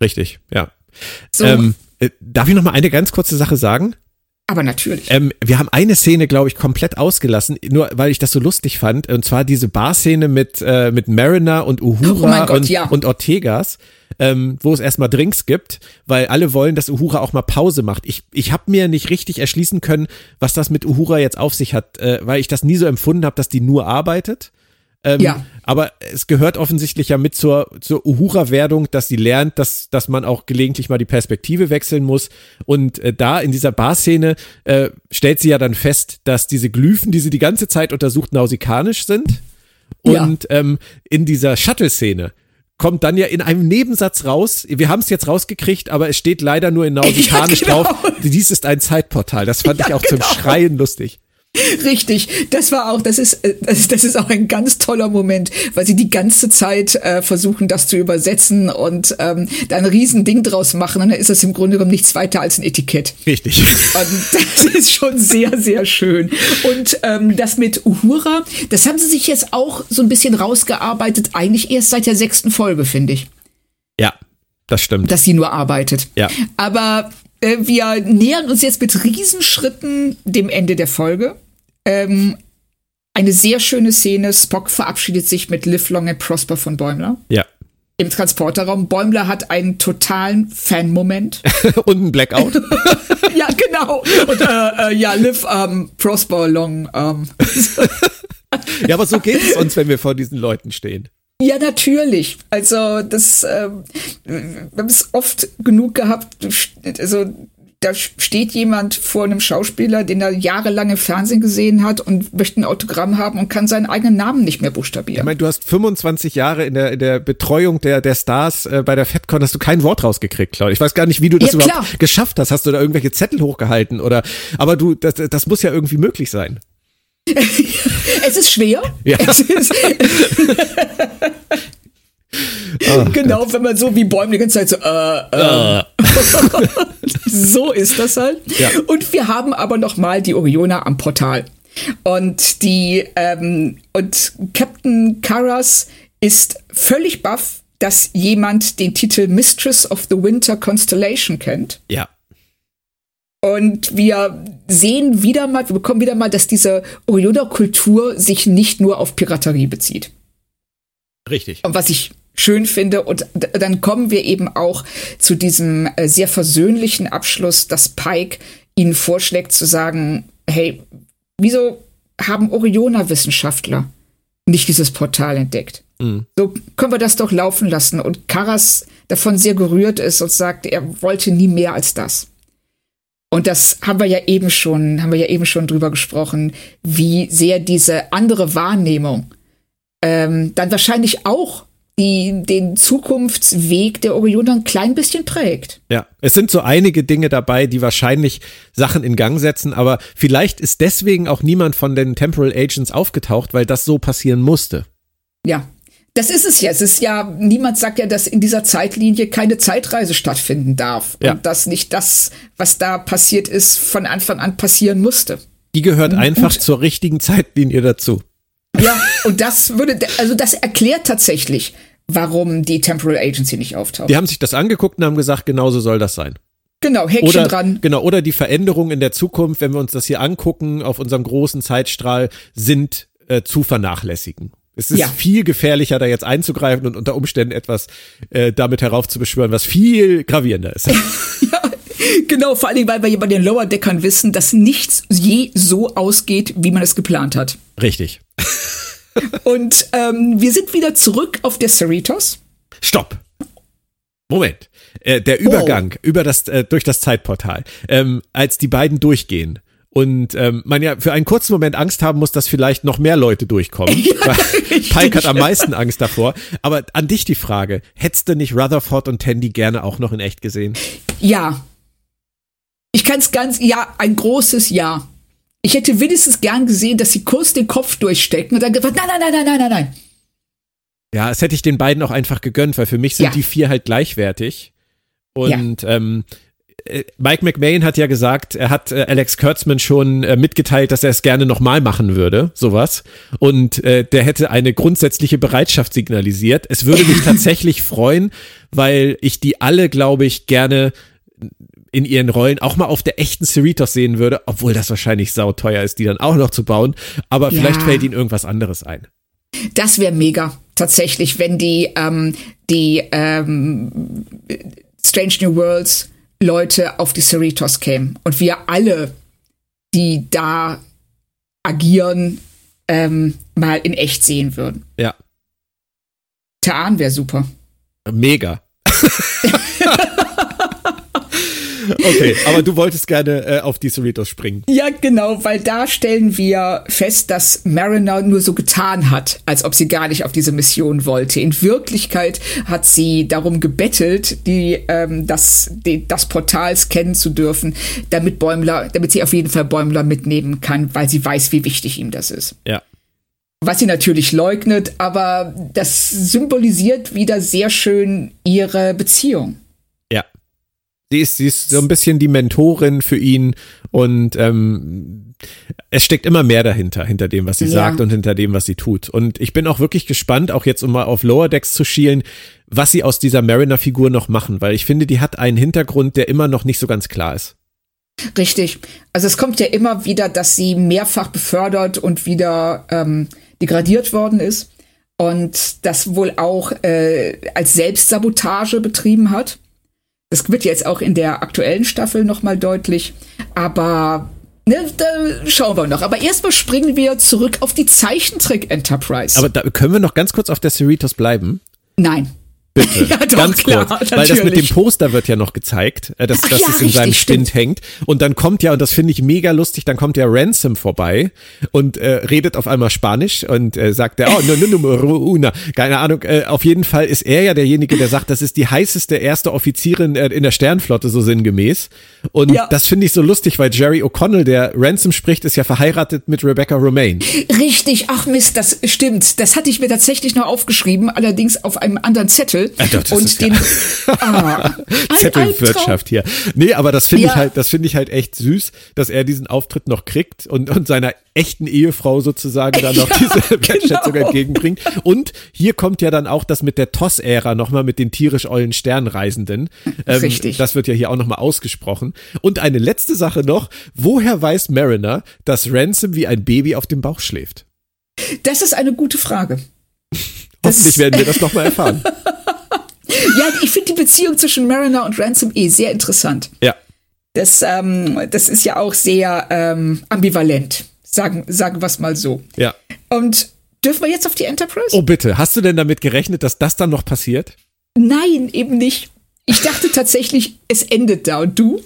Richtig, ja. So. Ähm, äh, darf ich noch mal eine ganz kurze Sache sagen? Aber natürlich. Ähm, wir haben eine Szene, glaube ich, komplett ausgelassen, nur weil ich das so lustig fand. Und zwar diese Bar-Szene mit, äh, mit Mariner und Uhura oh Gott, und, ja. und Ortegas, ähm, wo es erstmal Drinks gibt, weil alle wollen, dass Uhura auch mal Pause macht. Ich, ich habe mir nicht richtig erschließen können, was das mit Uhura jetzt auf sich hat, äh, weil ich das nie so empfunden habe, dass die nur arbeitet. Ähm, ja. Aber es gehört offensichtlich ja mit zur, zur Uhura-Werdung, dass sie lernt, dass, dass man auch gelegentlich mal die Perspektive wechseln muss. Und äh, da in dieser Barszene äh, stellt sie ja dann fest, dass diese Glyphen, die sie die ganze Zeit untersucht, nausikanisch sind. Und ja. ähm, in dieser Shuttle-Szene kommt dann ja in einem Nebensatz raus, wir haben es jetzt rausgekriegt, aber es steht leider nur in nausikanisch ja, genau. drauf, dies ist ein Zeitportal. Das fand ja, ich auch genau. zum Schreien lustig. Richtig, das war auch, das ist, äh, das, das ist auch ein ganz toller Moment, weil sie die ganze Zeit äh, versuchen, das zu übersetzen und ähm, da ein Riesending draus machen. Und dann ist das im Grunde genommen nichts weiter als ein Etikett. Richtig. Und das ist schon sehr, sehr schön. Und ähm, das mit Uhura, das haben sie sich jetzt auch so ein bisschen rausgearbeitet, eigentlich erst seit der sechsten Folge, finde ich. Ja, das stimmt. Dass sie nur arbeitet. Ja. Aber äh, wir nähern uns jetzt mit Riesenschritten dem Ende der Folge. Ähm, eine sehr schöne Szene. Spock verabschiedet sich mit Live Long and Prosper von Bäumler. Ja. Im Transporterraum. Bäumler hat einen totalen Fan-Moment. Und einen Blackout. ja, genau. Und äh, äh, ja, Live um, Prosper Long. Um. ja, aber so geht es uns, wenn wir vor diesen Leuten stehen. Ja, natürlich. Also das, ähm, wir haben es oft genug gehabt. Also da steht jemand vor einem Schauspieler, den er jahrelang im Fernsehen gesehen hat und möchte ein Autogramm haben und kann seinen eigenen Namen nicht mehr buchstabieren. Ich meine, du hast 25 Jahre in der, in der Betreuung der, der Stars äh, bei der FedCon, hast du kein Wort rausgekriegt, Claudia. Ich weiß gar nicht, wie du das ja, überhaupt klar. geschafft hast. Hast du da irgendwelche Zettel hochgehalten oder, aber du, das, das muss ja irgendwie möglich sein. es ist schwer. Ja. Es ist oh, genau, Gott. wenn man so wie Bäume die ganze Zeit so, äh, äh. so ist das halt. Ja. Und wir haben aber noch mal die Oriona am Portal. Und die ähm, und Captain Karas ist völlig baff, dass jemand den Titel Mistress of the Winter Constellation kennt. Ja. Und wir sehen wieder mal, wir bekommen wieder mal, dass diese Oriona-Kultur sich nicht nur auf Piraterie bezieht. Richtig. Und was ich schön finde. Und dann kommen wir eben auch zu diesem äh, sehr versöhnlichen Abschluss, dass Pike ihnen vorschlägt zu sagen, hey, wieso haben Oriona-Wissenschaftler nicht dieses Portal entdeckt? Mhm. So können wir das doch laufen lassen. Und Karas davon sehr gerührt ist und sagt, er wollte nie mehr als das. Und das haben wir ja eben schon, haben wir ja eben schon drüber gesprochen, wie sehr diese andere Wahrnehmung ähm, dann wahrscheinlich auch die, den Zukunftsweg der Orioner ein klein bisschen prägt. Ja, es sind so einige Dinge dabei, die wahrscheinlich Sachen in Gang setzen, aber vielleicht ist deswegen auch niemand von den Temporal Agents aufgetaucht, weil das so passieren musste. Ja, das ist es ja. Es ist ja, niemand sagt ja, dass in dieser Zeitlinie keine Zeitreise stattfinden darf. Ja. Und dass nicht das, was da passiert ist, von Anfang an passieren musste. Die gehört einfach und, zur richtigen Zeitlinie dazu. Ja, und das würde, also das erklärt tatsächlich, warum die Temporal Agency nicht auftaucht. Die haben sich das angeguckt und haben gesagt, genauso soll das sein. Genau, Häkchen oder, dran. Genau, oder die Veränderungen in der Zukunft, wenn wir uns das hier angucken, auf unserem großen Zeitstrahl, sind äh, zu vernachlässigen. Es ist ja. viel gefährlicher, da jetzt einzugreifen und unter Umständen etwas äh, damit heraufzubeschwören, was viel gravierender ist. ja, genau, vor allem, weil wir bei den Lower Deckern wissen, dass nichts je so ausgeht, wie man es geplant hat. Richtig. und ähm, wir sind wieder zurück auf der Cerritos. Stopp. Moment. Äh, der Übergang oh. über das, äh, durch das Zeitportal, ähm, als die beiden durchgehen und ähm, man ja für einen kurzen Moment Angst haben muss, dass vielleicht noch mehr Leute durchkommen. Ja, Pike hat am meisten Angst davor. Aber an dich die Frage, hättest du nicht Rutherford und Tandy gerne auch noch in echt gesehen? Ja. Ich kann es ganz, ja, ein großes Ja. Ich hätte wenigstens gern gesehen, dass sie kurz den Kopf durchstecken und dann gesagt, nein, nein, nein, nein, nein, nein, nein. Ja, es hätte ich den beiden auch einfach gegönnt, weil für mich sind ja. die vier halt gleichwertig. Und ja. ähm, äh, Mike McMahon hat ja gesagt, er hat äh, Alex Kurtzman schon äh, mitgeteilt, dass er es gerne nochmal machen würde, sowas. Und äh, der hätte eine grundsätzliche Bereitschaft signalisiert. Es würde mich tatsächlich freuen, weil ich die alle, glaube ich, gerne in ihren Rollen auch mal auf der echten Cerritos sehen würde, obwohl das wahrscheinlich sauteuer ist, die dann auch noch zu bauen. Aber vielleicht ja. fällt ihnen irgendwas anderes ein. Das wäre mega, tatsächlich, wenn die, ähm, die ähm, Strange New Worlds Leute auf die Cerritos kämen und wir alle, die da agieren, ähm, mal in echt sehen würden. Ja. Taan wäre super. Mega. Okay, aber du wolltest gerne äh, auf die Cerritos springen. Ja, genau, weil da stellen wir fest, dass Mariner nur so getan hat, als ob sie gar nicht auf diese Mission wollte. In Wirklichkeit hat sie darum gebettelt, die, ähm, das, die, das Portal scannen zu dürfen, damit Bäumler, damit sie auf jeden Fall Bäumler mitnehmen kann, weil sie weiß, wie wichtig ihm das ist. Ja. Was sie natürlich leugnet, aber das symbolisiert wieder sehr schön ihre Beziehung. Sie ist, sie ist so ein bisschen die Mentorin für ihn und ähm, es steckt immer mehr dahinter, hinter dem, was sie ja. sagt und hinter dem, was sie tut. Und ich bin auch wirklich gespannt, auch jetzt um mal auf Lower Decks zu schielen, was sie aus dieser Mariner-Figur noch machen, weil ich finde, die hat einen Hintergrund, der immer noch nicht so ganz klar ist. Richtig. Also es kommt ja immer wieder, dass sie mehrfach befördert und wieder ähm, degradiert worden ist und das wohl auch äh, als Selbstsabotage betrieben hat. Das wird jetzt auch in der aktuellen Staffel nochmal deutlich. Aber ne, da schauen wir noch. Aber erstmal springen wir zurück auf die Zeichentrick Enterprise. Aber da können wir noch ganz kurz auf der Cerritos bleiben. Nein. Bitte, ja, doch, ganz klar, kurz, weil das mit dem Poster wird ja noch gezeigt, äh, dass, dass ja, es in richtig, seinem Stint stimmt. hängt. Und dann kommt ja, und das finde ich mega lustig, dann kommt ja Ransom vorbei und äh, redet auf einmal Spanisch und äh, sagt er, oh, no, no, no, una. Keine Ahnung, äh, auf jeden Fall ist er ja derjenige, der sagt, das ist die heißeste erste Offizierin äh, in der Sternflotte, so sinngemäß. Und ja. das finde ich so lustig, weil Jerry O'Connell, der Ransom spricht, ist ja verheiratet mit Rebecca Romaine. Richtig, ach Mist, das stimmt. Das hatte ich mir tatsächlich noch aufgeschrieben, allerdings auf einem anderen Zettel. Zettel ja, doch, und den ja. ah, Zettelwirtschaft hier. Nee, aber das finde ja. ich halt, das finde ich halt echt süß, dass er diesen Auftritt noch kriegt und, und seiner echten Ehefrau sozusagen dann noch diese Wertschätzung genau. entgegenbringt. Und hier kommt ja dann auch das mit der TOS-Ära nochmal mit den tierisch ollen Sternreisenden. Ähm, Richtig. Das wird ja hier auch nochmal ausgesprochen. Und eine letzte Sache noch. Woher weiß Mariner, dass Ransom wie ein Baby auf dem Bauch schläft? Das ist eine gute Frage. Hoffentlich werden wir das nochmal erfahren. ja, ich finde die Beziehung zwischen Mariner und Ransom eh sehr interessant. Ja. Das, ähm, das ist ja auch sehr ähm, ambivalent. Sagen, sagen wir es mal so. Ja. Und dürfen wir jetzt auf die Enterprise? Oh, bitte. Hast du denn damit gerechnet, dass das dann noch passiert? Nein, eben nicht. Ich dachte tatsächlich, es endet da. Und du?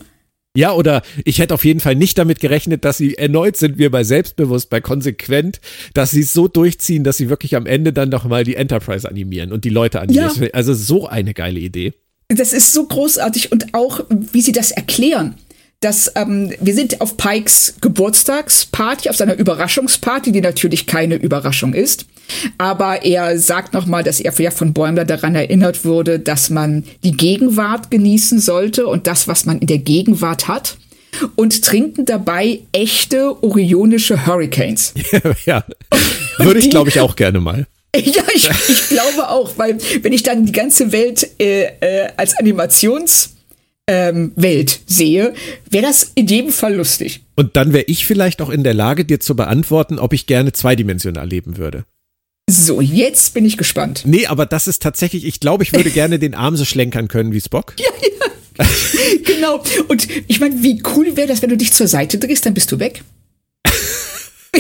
Ja, oder ich hätte auf jeden Fall nicht damit gerechnet, dass sie erneut sind wir bei selbstbewusst, bei konsequent, dass sie es so durchziehen, dass sie wirklich am Ende dann nochmal die Enterprise animieren und die Leute animieren. Ja. Also so eine geile Idee. Das ist so großartig und auch, wie sie das erklären dass ähm, wir sind auf Pikes Geburtstagsparty, auf seiner Überraschungsparty, die natürlich keine Überraschung ist. Aber er sagt nochmal, dass er ja von Bäumler daran erinnert wurde, dass man die Gegenwart genießen sollte und das, was man in der Gegenwart hat. Und trinken dabei echte orionische Hurricanes. ja, würde ich, glaube ich, auch gerne mal. Ja, ich, ich glaube auch, weil wenn ich dann die ganze Welt äh, äh, als Animations ähm, sehe, wäre das in jedem Fall lustig. Und dann wäre ich vielleicht auch in der Lage, dir zu beantworten, ob ich gerne zweidimensional leben würde. So, jetzt bin ich gespannt. Nee, aber das ist tatsächlich, ich glaube, ich würde gerne den Arm so schlenkern können wie Spock. Ja, ja. genau. Und ich meine, wie cool wäre das, wenn du dich zur Seite drehst, dann bist du weg.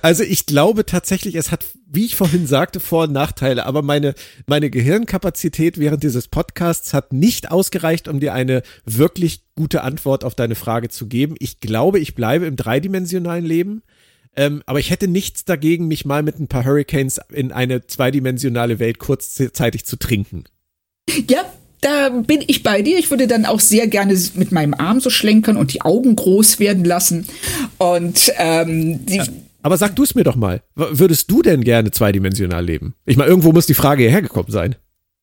Also ich glaube tatsächlich, es hat, wie ich vorhin sagte, Vor- und Nachteile, aber meine, meine Gehirnkapazität während dieses Podcasts hat nicht ausgereicht, um dir eine wirklich gute Antwort auf deine Frage zu geben. Ich glaube, ich bleibe im dreidimensionalen Leben. Ähm, aber ich hätte nichts dagegen, mich mal mit ein paar Hurricanes in eine zweidimensionale Welt kurzzeitig zu trinken. Ja, da bin ich bei dir. Ich würde dann auch sehr gerne mit meinem Arm so schlenkern und die Augen groß werden lassen. Und ähm, die, ja. Aber sag du es mir doch mal. Würdest du denn gerne zweidimensional leben? Ich meine, irgendwo muss die Frage hierher gekommen sein.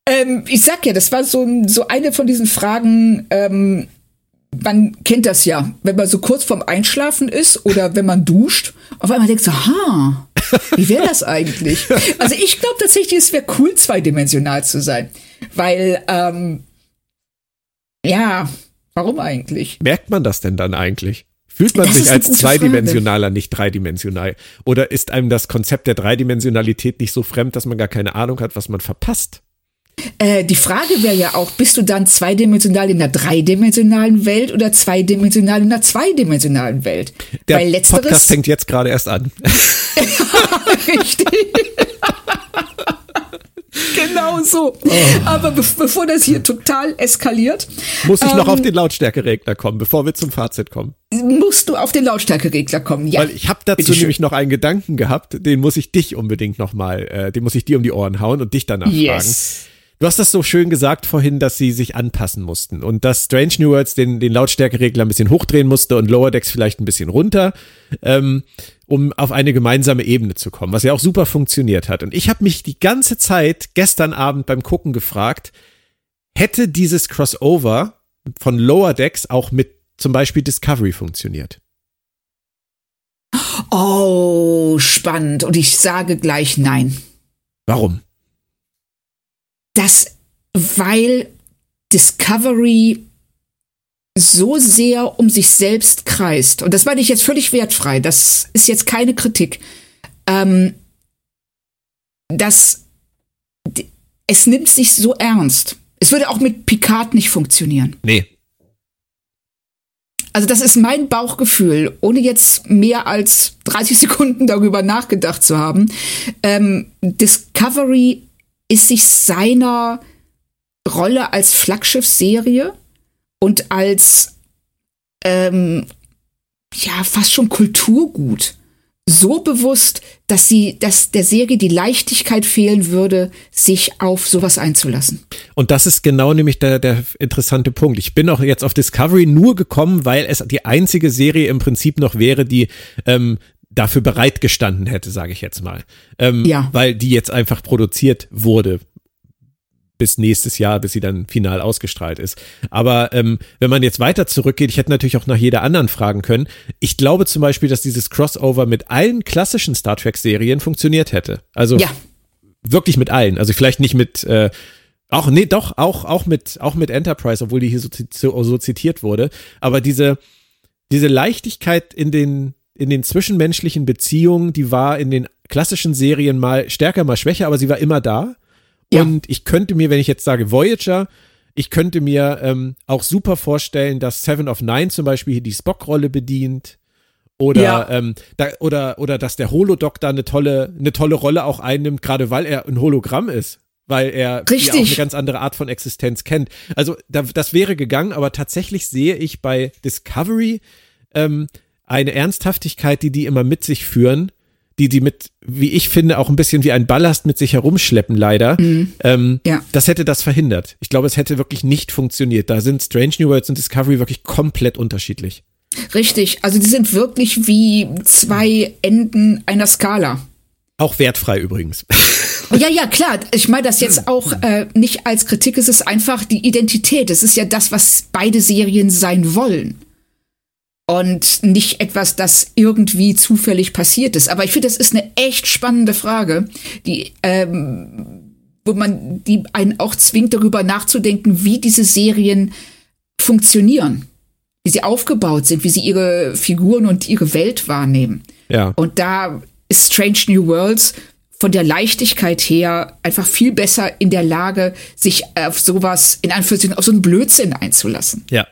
Ähm, ich sag ja, das war so, so eine von diesen Fragen, ähm, man kennt das ja, wenn man so kurz vorm Einschlafen ist oder wenn man duscht, auf einmal denkt so, ha, wie wäre das eigentlich? Also ich glaube tatsächlich, es wäre cool, zweidimensional zu sein. Weil, ähm, ja, warum eigentlich? Merkt man das denn dann eigentlich? Fühlt man das sich als zweidimensionaler Frage. nicht dreidimensional? Oder ist einem das Konzept der Dreidimensionalität nicht so fremd, dass man gar keine Ahnung hat, was man verpasst? Äh, die Frage wäre ja auch, bist du dann zweidimensional in der dreidimensionalen Welt oder zweidimensional in der zweidimensionalen Welt? Der Weil letzteres Podcast fängt jetzt gerade erst an. Richtig. genau so. Oh. Aber be bevor das hier total eskaliert. Muss ich ähm, noch auf den Lautstärkeregler kommen, bevor wir zum Fazit kommen? Musst du auf den Lautstärkeregler kommen, ja. Weil ich habe dazu nämlich noch einen Gedanken gehabt, den muss ich dich unbedingt nochmal, äh, den muss ich dir um die Ohren hauen und dich danach yes. fragen. Du hast das so schön gesagt vorhin, dass sie sich anpassen mussten und dass Strange New Worlds den, den Lautstärkeregler ein bisschen hochdrehen musste und Lower Decks vielleicht ein bisschen runter, ähm, um auf eine gemeinsame Ebene zu kommen, was ja auch super funktioniert hat. Und ich habe mich die ganze Zeit gestern Abend beim Gucken gefragt, hätte dieses Crossover von Lower Decks auch mit zum Beispiel Discovery funktioniert? Oh, spannend. Und ich sage gleich nein. Warum? Dass weil Discovery so sehr um sich selbst kreist, und das meine ich jetzt völlig wertfrei, das ist jetzt keine Kritik, ähm, dass es nimmt sich so ernst. Es würde auch mit Picard nicht funktionieren. Nee. Also das ist mein Bauchgefühl, ohne jetzt mehr als 30 Sekunden darüber nachgedacht zu haben. Ähm, Discovery ist sich seiner Rolle als Flaggschiffsserie und als ähm, ja fast schon Kulturgut so bewusst, dass sie, dass der Serie die Leichtigkeit fehlen würde, sich auf sowas einzulassen. Und das ist genau nämlich der, der interessante Punkt. Ich bin auch jetzt auf Discovery nur gekommen, weil es die einzige Serie im Prinzip noch wäre, die ähm, dafür bereitgestanden hätte, sage ich jetzt mal. Ähm, ja. Weil die jetzt einfach produziert wurde bis nächstes Jahr, bis sie dann final ausgestrahlt ist. Aber ähm, wenn man jetzt weiter zurückgeht, ich hätte natürlich auch nach jeder anderen fragen können. Ich glaube zum Beispiel, dass dieses Crossover mit allen klassischen Star Trek-Serien funktioniert hätte. Also ja. wirklich mit allen. Also vielleicht nicht mit äh, auch, nee, doch, auch, auch mit, auch mit Enterprise, obwohl die hier so, so, so zitiert wurde. Aber diese, diese Leichtigkeit in den, in den zwischenmenschlichen Beziehungen, die war in den klassischen Serien mal stärker, mal schwächer, aber sie war immer da. Ja. Und ich könnte mir, wenn ich jetzt sage Voyager, ich könnte mir ähm, auch super vorstellen, dass Seven of Nine zum Beispiel hier die Spock-Rolle bedient. Oder, ja. ähm, da, oder, oder dass der Holodoc da eine tolle, eine tolle Rolle auch einnimmt, gerade weil er ein Hologramm ist. weil er ja auch eine ganz andere Art von Existenz kennt. Also da, das wäre gegangen, aber tatsächlich sehe ich bei Discovery ähm, eine Ernsthaftigkeit, die die immer mit sich führen, die die mit, wie ich finde, auch ein bisschen wie ein Ballast mit sich herumschleppen, leider. Mhm. Ähm, ja. Das hätte das verhindert. Ich glaube, es hätte wirklich nicht funktioniert. Da sind Strange New Worlds und Discovery wirklich komplett unterschiedlich. Richtig, also die sind wirklich wie zwei Enden einer Skala. Auch wertfrei übrigens. Ja, ja, klar. Ich meine das jetzt auch äh, nicht als Kritik. Es ist einfach die Identität. Es ist ja das, was beide Serien sein wollen und nicht etwas, das irgendwie zufällig passiert ist. Aber ich finde, das ist eine echt spannende Frage, die, ähm, wo man, die einen auch zwingt, darüber nachzudenken, wie diese Serien funktionieren, wie sie aufgebaut sind, wie sie ihre Figuren und ihre Welt wahrnehmen. Ja. Und da ist Strange New Worlds von der Leichtigkeit her einfach viel besser in der Lage, sich auf sowas, in Anführungszeichen, auf so einen Blödsinn einzulassen. Ja,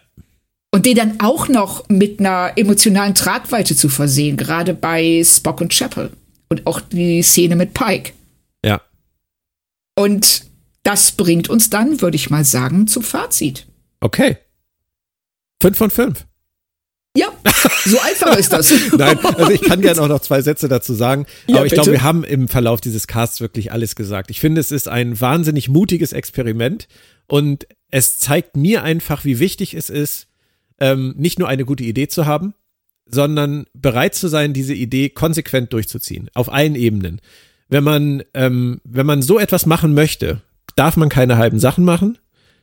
und den dann auch noch mit einer emotionalen Tragweite zu versehen, gerade bei Spock und Chapel. Und auch die Szene mit Pike. Ja. Und das bringt uns dann, würde ich mal sagen, zum Fazit. Okay. Fünf von fünf. Ja, so einfach ist das. Nein, also ich kann gerne auch noch zwei Sätze dazu sagen. Ja, aber ich glaube, wir haben im Verlauf dieses Casts wirklich alles gesagt. Ich finde, es ist ein wahnsinnig mutiges Experiment und es zeigt mir einfach, wie wichtig es ist, ähm, nicht nur eine gute Idee zu haben, sondern bereit zu sein, diese Idee konsequent durchzuziehen, auf allen Ebenen. Wenn man, ähm, wenn man so etwas machen möchte, darf man keine halben Sachen machen.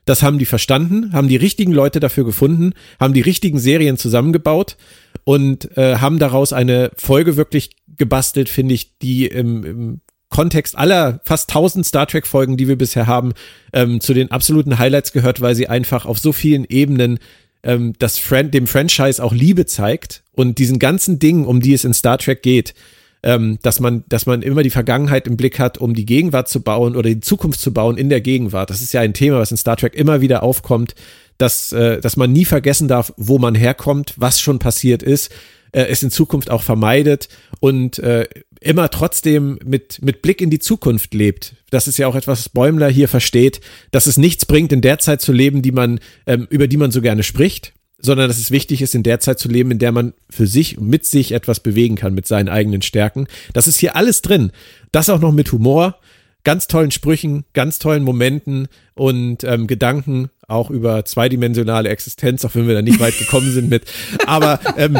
Das haben die verstanden, haben die richtigen Leute dafür gefunden, haben die richtigen Serien zusammengebaut und äh, haben daraus eine Folge wirklich gebastelt, finde ich, die im, im Kontext aller fast 1000 Star Trek Folgen, die wir bisher haben, ähm, zu den absoluten Highlights gehört, weil sie einfach auf so vielen Ebenen ähm, das Fran dem Franchise auch Liebe zeigt und diesen ganzen Dingen, um die es in Star Trek geht, ähm, dass man, dass man immer die Vergangenheit im Blick hat, um die Gegenwart zu bauen oder die Zukunft zu bauen in der Gegenwart. Das ist ja ein Thema, was in Star Trek immer wieder aufkommt, dass, äh, dass man nie vergessen darf, wo man herkommt, was schon passiert ist, äh, es in Zukunft auch vermeidet und äh, immer trotzdem mit, mit Blick in die Zukunft lebt. Das ist ja auch etwas, was Bäumler hier versteht, dass es nichts bringt, in der Zeit zu leben, die man, ähm, über die man so gerne spricht, sondern dass es wichtig ist, in der Zeit zu leben, in der man für sich und mit sich etwas bewegen kann, mit seinen eigenen Stärken. Das ist hier alles drin. Das auch noch mit Humor, ganz tollen Sprüchen, ganz tollen Momenten und ähm, Gedanken auch über zweidimensionale Existenz, auch wenn wir da nicht weit gekommen sind mit. Aber ähm,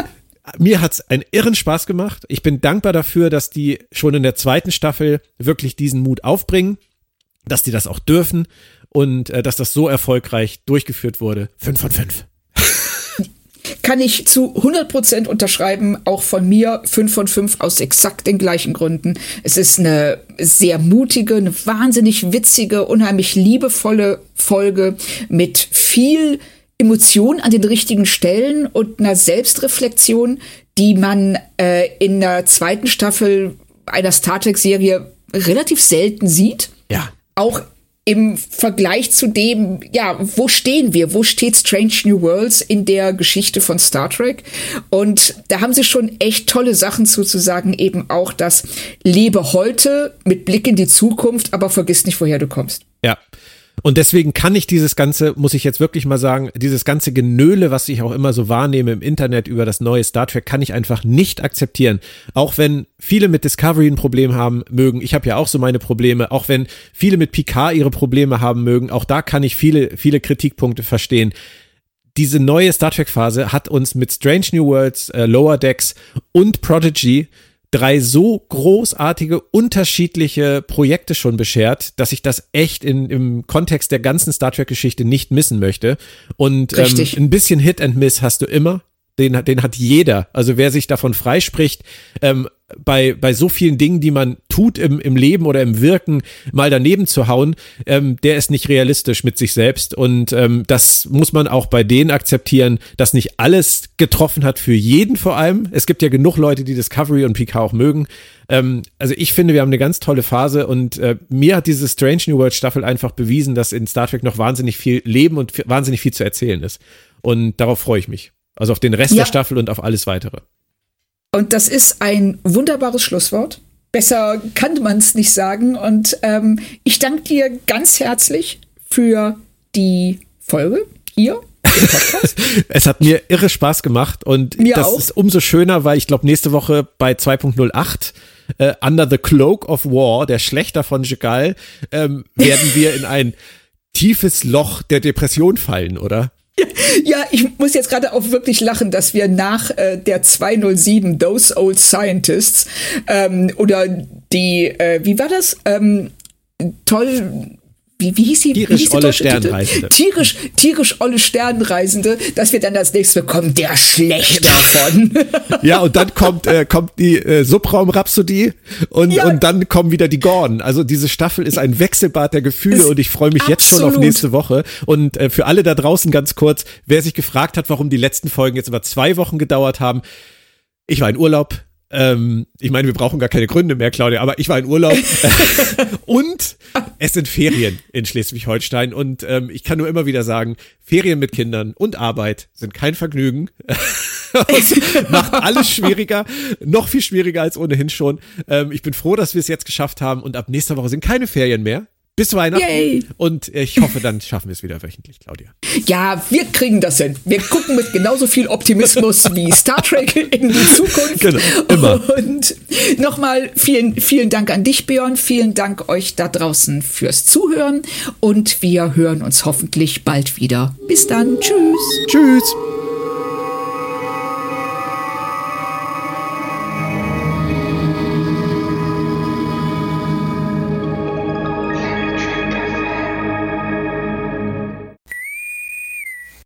mir hat's einen irren Spaß gemacht. Ich bin dankbar dafür, dass die schon in der zweiten Staffel wirklich diesen Mut aufbringen, dass die das auch dürfen und äh, dass das so erfolgreich durchgeführt wurde. Fünf von fünf. Kann ich zu 100 Prozent unterschreiben, auch von mir fünf von fünf aus exakt den gleichen Gründen. Es ist eine sehr mutige, eine wahnsinnig witzige, unheimlich liebevolle Folge mit viel Emotion an den richtigen Stellen und einer Selbstreflexion, die man äh, in der zweiten Staffel einer Star Trek-Serie relativ selten sieht. Ja. Auch im Vergleich zu dem, ja, wo stehen wir? Wo steht Strange New Worlds in der Geschichte von Star Trek? Und da haben sie schon echt tolle Sachen zuzusagen, eben auch das Lebe heute mit Blick in die Zukunft, aber vergiss nicht, woher du kommst. Ja. Und deswegen kann ich dieses ganze, muss ich jetzt wirklich mal sagen, dieses ganze Genöle, was ich auch immer so wahrnehme im Internet über das neue Star Trek, kann ich einfach nicht akzeptieren. Auch wenn viele mit Discovery ein Problem haben mögen. Ich habe ja auch so meine Probleme. Auch wenn viele mit Picard ihre Probleme haben mögen. Auch da kann ich viele, viele Kritikpunkte verstehen diese neue Star Trek Phase hat uns mit Strange New Worlds, äh, Lower Decks und Prodigy drei so großartige, unterschiedliche Projekte schon beschert, dass ich das echt in, im Kontext der ganzen Star Trek-Geschichte nicht missen möchte. Und ähm, ein bisschen Hit and Miss hast du immer. Den, den hat jeder. Also wer sich davon freispricht, ähm, bei, bei so vielen Dingen, die man tut im, im Leben oder im Wirken, mal daneben zu hauen, ähm, der ist nicht realistisch mit sich selbst. Und ähm, das muss man auch bei denen akzeptieren, dass nicht alles getroffen hat für jeden vor allem. Es gibt ja genug Leute, die Discovery und Picard auch mögen. Ähm, also ich finde, wir haben eine ganz tolle Phase und äh, mir hat diese Strange New World Staffel einfach bewiesen, dass in Star Trek noch wahnsinnig viel Leben und wahnsinnig viel zu erzählen ist. Und darauf freue ich mich. Also auf den Rest ja. der Staffel und auf alles weitere. Und das ist ein wunderbares Schlusswort. besser kann man es nicht sagen. Und ähm, ich danke dir ganz herzlich für die Folge hier. es hat mir irre Spaß gemacht und mir das auch. ist umso schöner, weil ich glaube, nächste Woche bei 2.08 äh, Under the Cloak of War, der Schlechter von Jegal, ähm, werden wir in ein tiefes Loch der Depression fallen, oder? Ja, ich muss jetzt gerade auch wirklich lachen, dass wir nach äh, der 207 Those Old Scientists ähm, oder die, äh, wie war das? Ähm, toll, wie, wie hieß sie? Tierisch hieß olle Sternreisende. Tierisch, tierisch olle Sternreisende, dass wir dann als nächstes bekommen, der Schlechte davon. ja, und dann kommt, äh, kommt die äh, Subraum-Rhapsodie und, ja. und dann kommen wieder die Gordon. Also diese Staffel ist ein Wechselbad der Gefühle ist und ich freue mich absolut. jetzt schon auf nächste Woche. Und äh, für alle da draußen ganz kurz, wer sich gefragt hat, warum die letzten Folgen jetzt über zwei Wochen gedauert haben, ich war in Urlaub, ähm, ich meine, wir brauchen gar keine Gründe mehr, Claudia, aber ich war in Urlaub und es sind Ferien in Schleswig-Holstein und ähm, ich kann nur immer wieder sagen, Ferien mit Kindern und Arbeit sind kein Vergnügen. macht alles schwieriger, noch viel schwieriger als ohnehin schon. Ähm, ich bin froh, dass wir es jetzt geschafft haben und ab nächster Woche sind keine Ferien mehr bis Weihnachten. Yay. Und ich hoffe, dann schaffen wir es wieder wöchentlich, Claudia. Ja, wir kriegen das hin. Wir gucken mit genauso viel Optimismus wie Star Trek in die Zukunft. Genau, immer. Und nochmal vielen, vielen Dank an dich, Björn. Vielen Dank euch da draußen fürs Zuhören. Und wir hören uns hoffentlich bald wieder. Bis dann. Tschüss. Tschüss.